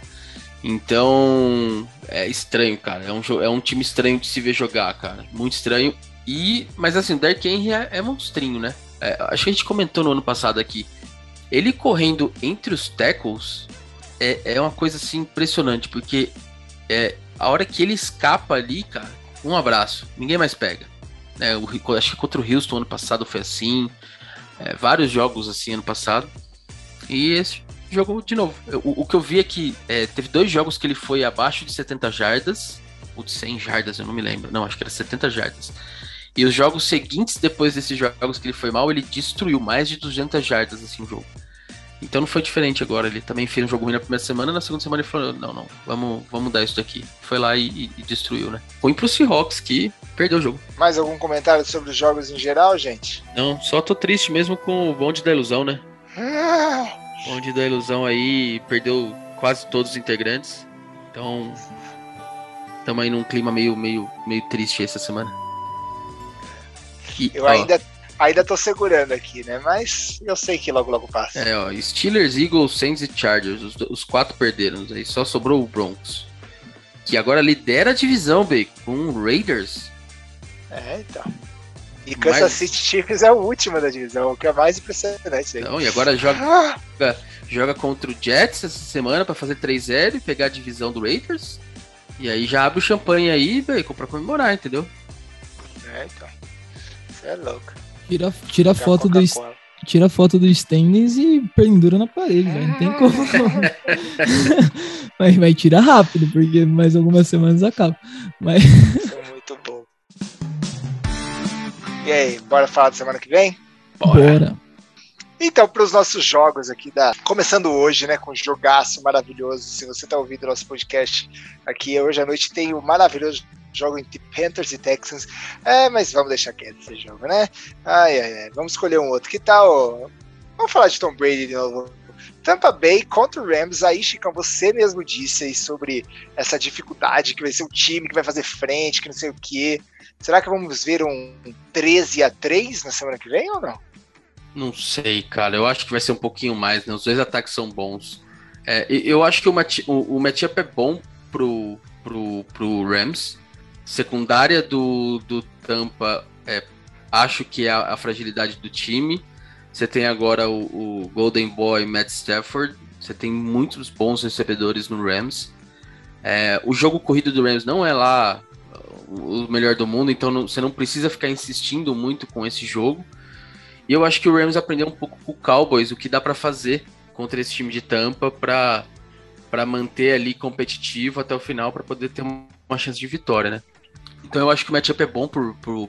[SPEAKER 3] Então, é estranho, cara. É um, é um time estranho de se ver jogar, cara. Muito estranho. E, mas assim, o Derrick Henry é, é monstrinho, né? É, acho que a gente comentou no ano passado aqui. Ele correndo entre os tackles é, é uma coisa assim impressionante, porque é, a hora que ele escapa ali, cara, um abraço, ninguém mais pega. É, o, acho que contra o Houston ano passado foi assim. É, vários jogos assim ano passado. E esse jogo de novo. O, o que eu vi é que é, teve dois jogos que ele foi abaixo de 70 jardas. Ou de 100 jardas, eu não me lembro. Não, acho que era 70 jardas. E os jogos seguintes, depois desses jogos que ele foi mal, ele destruiu mais de 200 jardas assim o jogo. Então não foi diferente agora. Ele também fez um jogo ruim na primeira semana, na segunda semana ele falou: não, não, vamos, vamos mudar isso daqui. Foi lá e, e destruiu, né? Foi pro Seahawks que perdeu o jogo.
[SPEAKER 1] Mais algum comentário sobre os jogos em geral, gente?
[SPEAKER 3] Não, só tô triste mesmo com o bonde da ilusão, né? Ah. Bonde da ilusão aí perdeu quase todos os integrantes. Então, estamos aí num clima meio, meio, meio triste essa semana.
[SPEAKER 1] E, eu ó, ainda, ainda tô segurando aqui, né? Mas eu sei que logo logo passa.
[SPEAKER 3] É, ó, Steelers, Eagles, Saints e Chargers, os, os quatro perderam, aí só sobrou o Broncos. Que agora lidera a divisão, Bacon, com Raiders.
[SPEAKER 1] É, então. E Kansas Mas... City Chiefs é o último da divisão, o que é mais impressionante. Aí.
[SPEAKER 3] Não, e agora joga, ah! joga contra o Jets essa semana para fazer 3-0 e pegar a divisão do Raiders. E aí já abre o champanhe aí, velho, pra comemorar, entendeu?
[SPEAKER 1] É, então. Você é louco.
[SPEAKER 2] Tira, tira foto do tira foto do Stannis e pendura na parede, velho. Não tem como. [LAUGHS] Mas vai tirar rápido, porque mais algumas semanas acaba. Mas...
[SPEAKER 1] Isso é muito bom. E aí, bora falar da semana que vem?
[SPEAKER 2] Bora. bora.
[SPEAKER 1] Então, para os nossos jogos aqui, da... começando hoje, né, com um jogaço maravilhoso. Se você está ouvindo nosso podcast aqui, hoje à noite tem o maravilhoso jogo entre Panthers e Texans. É, mas vamos deixar quieto esse jogo, né? Ai, ai, ai. Vamos escolher um outro. Que tal? Vamos falar de Tom Brady de novo. Tampa Bay contra o Rams. Aí, Chicão, você mesmo disse aí sobre essa dificuldade que vai ser o time que vai fazer frente, que não sei o quê. Será que vamos ver um 13 a 3 na semana que vem ou não?
[SPEAKER 3] Não sei, cara. Eu acho que vai ser um pouquinho mais, né? Os dois ataques são bons. É, eu acho que o, match, o, o matchup é bom pro, pro, pro Rams. Secundária do, do Tampa, é, acho que é a, a, fragilidade do time. Você tem agora o, o, Golden Boy Matt Stafford. Você tem muitos bons recebedores no Rams. É, o jogo corrido do Rams não é lá o melhor do mundo, então não, você não precisa ficar insistindo muito com esse jogo. E eu acho que o Rams aprendeu um pouco com o Cowboys o que dá para fazer contra esse time de Tampa para para manter ali competitivo até o final para poder ter uma chance de vitória, né? Então eu acho que o matchup é bom pro, pro,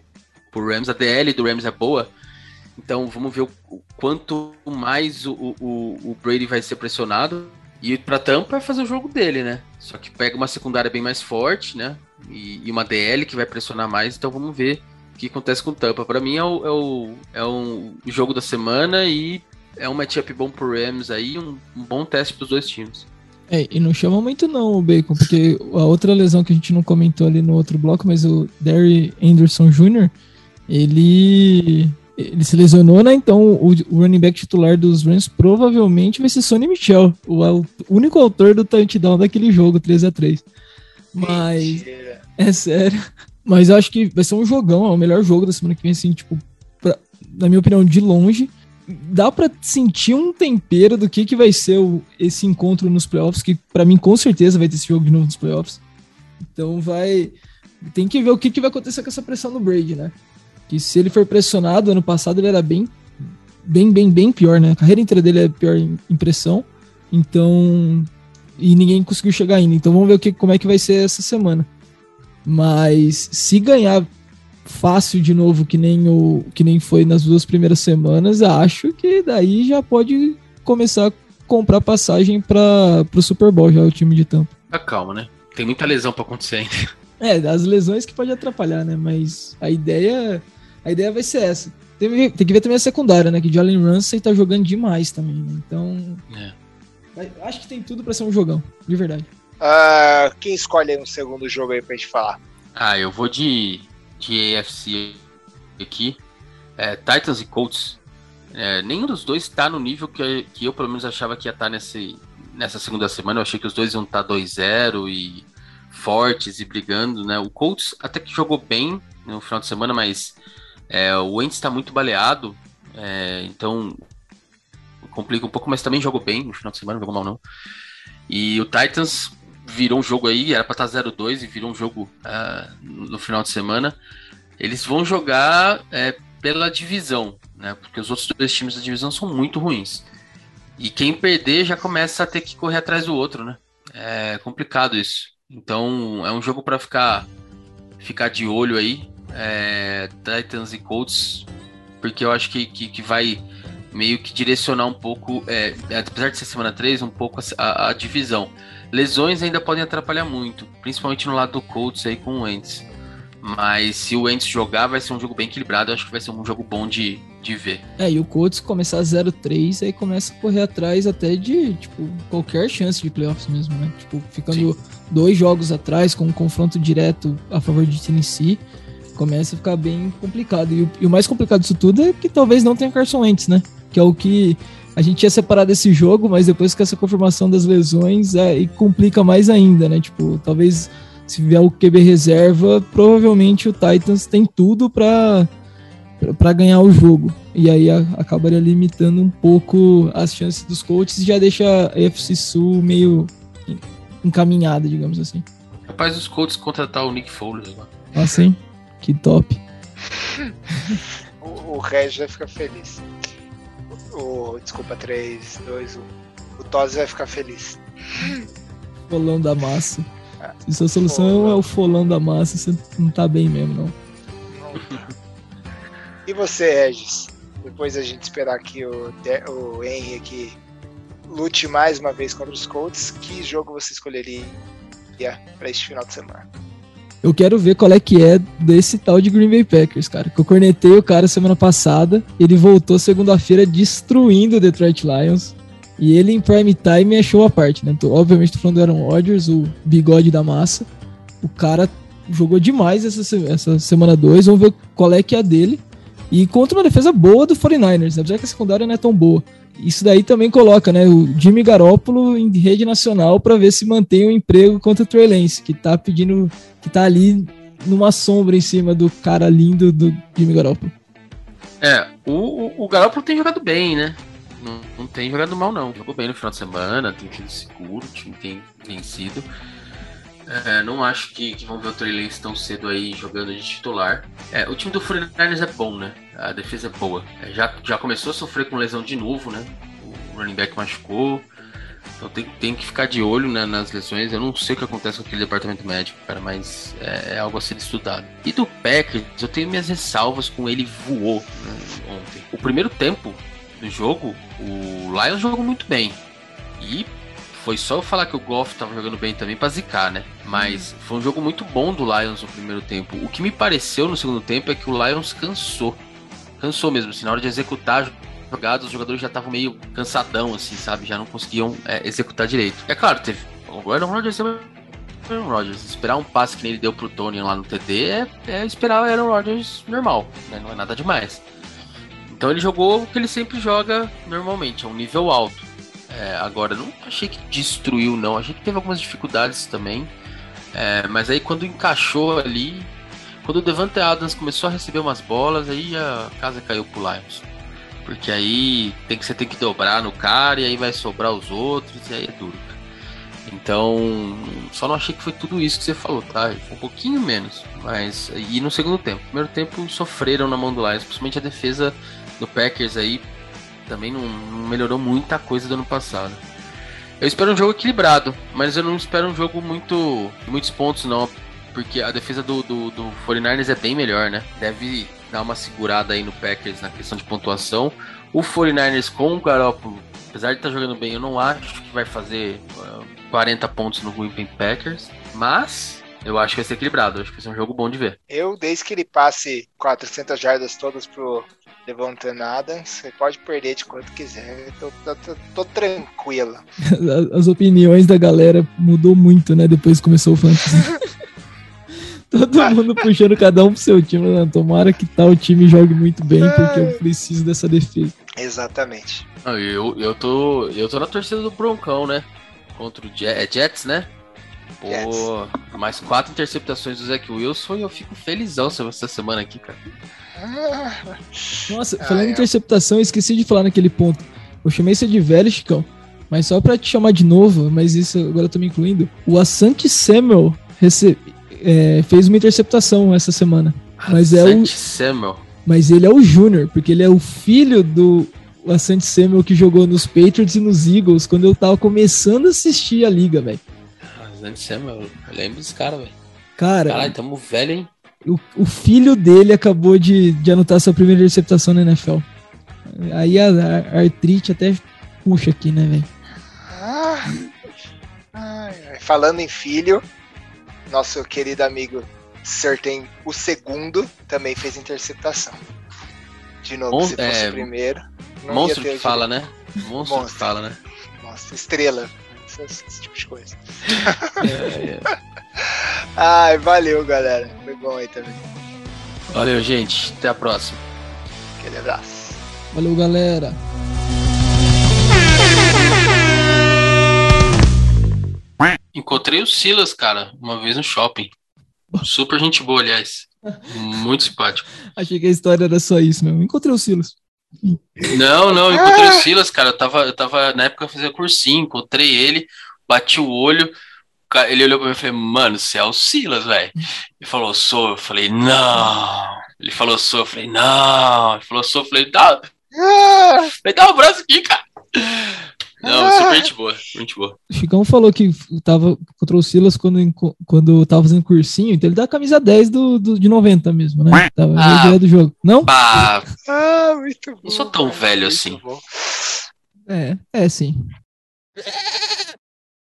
[SPEAKER 3] pro Rams, a DL do Rams é boa. Então vamos ver o, o quanto mais o, o, o Brady vai ser pressionado. E para Tampa é fazer o jogo dele, né? Só que pega uma secundária bem mais forte, né? E, e uma DL que vai pressionar mais, então vamos ver que acontece com Tampa. Para mim é o, é, o, é um jogo da semana e é um matchup bom pro Rams aí, um, um bom teste pros dois times.
[SPEAKER 2] É, e não chama muito não o Bacon, porque a outra lesão que a gente não comentou ali no outro bloco, mas o Derry Anderson Jr., ele ele se lesionou, né? Então o, o, running back titular dos Rams provavelmente vai ser Sonny Michel, o, o único autor do touchdown daquele jogo 3 a 3 Mas Mentira. É sério. Mas eu acho que vai ser um jogão, é o melhor jogo da semana que vem, assim, tipo, pra, na minha opinião, de longe. Dá para sentir um tempero do que, que vai ser o, esse encontro nos playoffs, que para mim com certeza vai ter esse jogo de novo nos playoffs. Então vai tem que ver o que, que vai acontecer com essa pressão no Brady, né? Que se ele for pressionado, ano passado ele era bem, bem, bem, bem pior, né? A carreira inteira dele é pior impressão. Então. E ninguém conseguiu chegar ainda. Então vamos ver o que, como é que vai ser essa semana. Mas se ganhar fácil de novo, que nem, o, que nem foi nas duas primeiras semanas, acho que daí já pode começar a comprar passagem para o Super Bowl já, o time de Tampa.
[SPEAKER 3] Tá calma, né? Tem muita lesão para acontecer ainda. [LAUGHS]
[SPEAKER 2] É, as lesões que pode atrapalhar, né? Mas a ideia, a ideia vai ser essa. Tem, tem que ver também a secundária, né? Que Jalen Ramsey tá jogando demais também, né? Então. É. Acho que tem tudo para ser um jogão, de verdade.
[SPEAKER 1] Uh, quem escolhe um segundo jogo aí pra gente falar?
[SPEAKER 3] Ah, eu vou de, de AFC aqui. É, Titans e Colts. É, nenhum dos dois está no nível que, que eu, pelo menos, achava que ia estar tá nesse, nessa segunda semana. Eu achei que os dois iam estar tá 2-0 e fortes e brigando, né? O Colts até que jogou bem no final de semana, mas é, o Wentz está muito baleado, é, então complica um pouco, mas também jogou bem no final de semana, não jogou mal não. E o Titans virou um jogo aí, era para estar 0-2 e virou um jogo uh, no final de semana. Eles vão jogar é, pela divisão, né? Porque os outros dois times da divisão são muito ruins. E quem perder já começa a ter que correr atrás do outro, né? É complicado isso. Então é um jogo para ficar ficar de olho aí, é, Titans e Colts, porque eu acho que, que, que, vai meio que direcionar um pouco, é, apesar de ser semana 3, um pouco a, a, divisão. Lesões ainda podem atrapalhar muito, principalmente no lado do Colts aí com o Wentz. Mas se o Wentz jogar, vai ser um jogo bem equilibrado. Eu acho que vai ser um jogo bom de, de ver.
[SPEAKER 2] É, e o Colts começar 0-3, aí começa a correr atrás até de, tipo, qualquer chance de playoffs mesmo, né? Tipo, ficando Sim. dois jogos atrás, com um confronto direto a favor de Tennessee, começa a ficar bem complicado. E o, e o mais complicado disso tudo é que talvez não tenha Carson Wentz, né? Que é o que a gente ia separar desse jogo, mas depois com essa confirmação das lesões, é, complica mais ainda, né? Tipo, talvez se vier o QB reserva, provavelmente o Titans tem tudo para para ganhar o jogo. E aí a, acabaria limitando um pouco as chances dos coaches e já deixa a FC Sul meio encaminhada, digamos assim.
[SPEAKER 3] Rapaz, os Colts contratar o Nick Foles agora.
[SPEAKER 2] Ah, sim? Que top. [LAUGHS]
[SPEAKER 1] o, o Regis vai ficar feliz. O, desculpa, 3, 2, 1. O Toz vai ficar feliz.
[SPEAKER 2] Folão da massa. Se sua solução é o folão da massa, você não tá bem mesmo, não.
[SPEAKER 1] E você, Regis? Depois a gente esperar que o, o Henry aqui lute mais uma vez contra os Colts, que jogo você escolheria para este final de semana?
[SPEAKER 2] Eu quero ver qual é que é desse tal de Green Bay Packers, cara. Que eu cornetei o cara semana passada. Ele voltou segunda-feira destruindo o Detroit Lions. E ele em prime time é show à parte, né? Tô, obviamente tô falando do Aaron Rodgers, o bigode da massa. O cara jogou demais essa, essa semana 2. Vamos ver qual é que é a dele. E contra uma defesa boa do 49ers, apesar que a secundária não é tão boa. Isso daí também coloca, né, o Jimmy Garoppolo em rede nacional para ver se mantém o emprego contra o Trey Lance, que tá pedindo, que tá ali numa sombra em cima do cara lindo do Jimmy Garoppolo.
[SPEAKER 3] É, o, o, Garoppolo tem jogado bem, né? Não, não tem jogado mal, não. Jogou bem no final de semana, tem sido seguro, o tem vencido. É, não acho que, que, vão ver o Trey Lance tão cedo aí jogando de titular. É, o time do 49ers é bom, né? A defesa é boa. É, já, já começou a sofrer com lesão de novo, né? O running back machucou. Então tem, tem que ficar de olho né, nas lesões. Eu não sei o que acontece com aquele departamento médico, cara, mas é, é algo a ser estudado. E do Packers, eu tenho minhas ressalvas com ele voou né, ontem. O primeiro tempo do jogo, o Lions jogou muito bem. E foi só eu falar que o Goff tava jogando bem também pra zicar, né? Mas foi um jogo muito bom do Lions no primeiro tempo. O que me pareceu no segundo tempo é que o Lions cansou. Cansou mesmo, assim, na hora de executar jogadas, os jogadores já estavam meio cansadão, assim, sabe? Já não conseguiam é, executar direito. É claro, teve. O Aaron Rodgers é Aaron Rodgers. Esperar um passe que ele deu pro Tony lá no TD é, é esperar o Aaron Rodgers normal, né? Não é nada demais. Então ele jogou o que ele sempre joga normalmente, a um nível alto. É, agora, não achei que destruiu, não. Achei que teve algumas dificuldades também. É, mas aí quando encaixou ali, quando o Devante Adams começou a receber umas bolas, aí a casa caiu pro Lions. Porque aí tem que, você tem que dobrar no cara e aí vai sobrar os outros e aí é duro. Então, só não achei que foi tudo isso que você falou, tá? Foi um pouquinho menos. Mas. E no segundo tempo? Primeiro tempo sofreram na mão do Lions, principalmente a defesa do Packers aí também não, não melhorou muita coisa do ano passado. Eu espero um jogo equilibrado, mas eu não espero um jogo muito muitos pontos não, porque a defesa do, do, do 49ers é bem melhor, né? Deve dar uma segurada aí no Packers na questão de pontuação. O 49ers com o Garoppolo, apesar de estar jogando bem, eu não acho que vai fazer uh, 40 pontos no Green Bay Packers, mas eu acho que vai ser equilibrado, acho que vai ser um jogo bom de ver.
[SPEAKER 1] Eu, desde que ele passe 400 jardas todas pro Devontan Adams, você pode perder de quanto quiser, eu tô, tô, tô, tô tranquilo. [LAUGHS]
[SPEAKER 2] As opiniões da galera mudou muito, né, depois que começou o fantasy. [LAUGHS] Todo mundo puxando cada um pro seu time. Né? Tomara que tal time jogue muito bem, porque eu preciso dessa defesa.
[SPEAKER 1] Exatamente.
[SPEAKER 3] Eu, eu, tô, eu tô na torcida do Broncão, né? Contra o é Jets né? Pô, mais quatro interceptações do Zach Wilson e eu fico felizão essa semana aqui, cara.
[SPEAKER 2] Nossa, falando em interceptação, eu esqueci de falar naquele ponto. Eu chamei você de velho, Chicão. Mas só pra te chamar de novo, mas isso agora eu tô me incluindo. O Asante Samuel rece... é, fez uma interceptação essa semana. Mas é o.
[SPEAKER 3] Samuel.
[SPEAKER 2] Mas ele é o Júnior, porque ele é o filho do Asante Samuel que jogou nos Patriots e nos Eagles quando eu tava começando a assistir a liga, velho.
[SPEAKER 3] Asante Samuel, eu lembro desse cara, velho.
[SPEAKER 2] Cara.
[SPEAKER 3] Caralho, tamo velho, hein?
[SPEAKER 2] O, o filho dele acabou de, de anotar sua primeira interceptação na NFL. Aí a, a artrite até puxa aqui, né, velho?
[SPEAKER 1] Ah, falando em filho, nosso querido amigo Certain, o segundo, também fez interceptação. De novo, Mon se fosse é, o primeiro.
[SPEAKER 3] Monstro que fala, né? Monstro, monstro, que fala, né?
[SPEAKER 1] Monstro, estrela. Esse, esse tipo de coisa. é, [LAUGHS] é. Ai, valeu, galera. Foi bom aí também.
[SPEAKER 3] Valeu, gente. Até a próxima.
[SPEAKER 1] Aquele abraço.
[SPEAKER 2] Valeu, galera.
[SPEAKER 3] Encontrei o Silas, cara, uma vez no shopping. Super gente boa, aliás. Muito simpático.
[SPEAKER 2] Achei que a história era só isso mesmo. Encontrei o Silas.
[SPEAKER 3] Não, não, encontrei o Silas, cara. Eu tava, eu tava na época eu fazia cursinho, encontrei ele, bati o olho ele olhou pra mim e falei, mano, você é o Silas, velho. Ele falou, sou. Eu falei, não. Ele falou, sou. Eu falei, não. Ele falou, sou. Eu falei, dá. Falei, dá um abraço aqui, cara. Não, super gente boa, gente boa.
[SPEAKER 2] O Chicão falou que tava contra o Silas quando, quando tava fazendo cursinho, então ele dá a camisa 10 do, do, de 90 mesmo, né? Tava ah, a ideia do jogo. Não?
[SPEAKER 3] Ah, muito bom. Não sou tão velho assim.
[SPEAKER 2] É, é sim.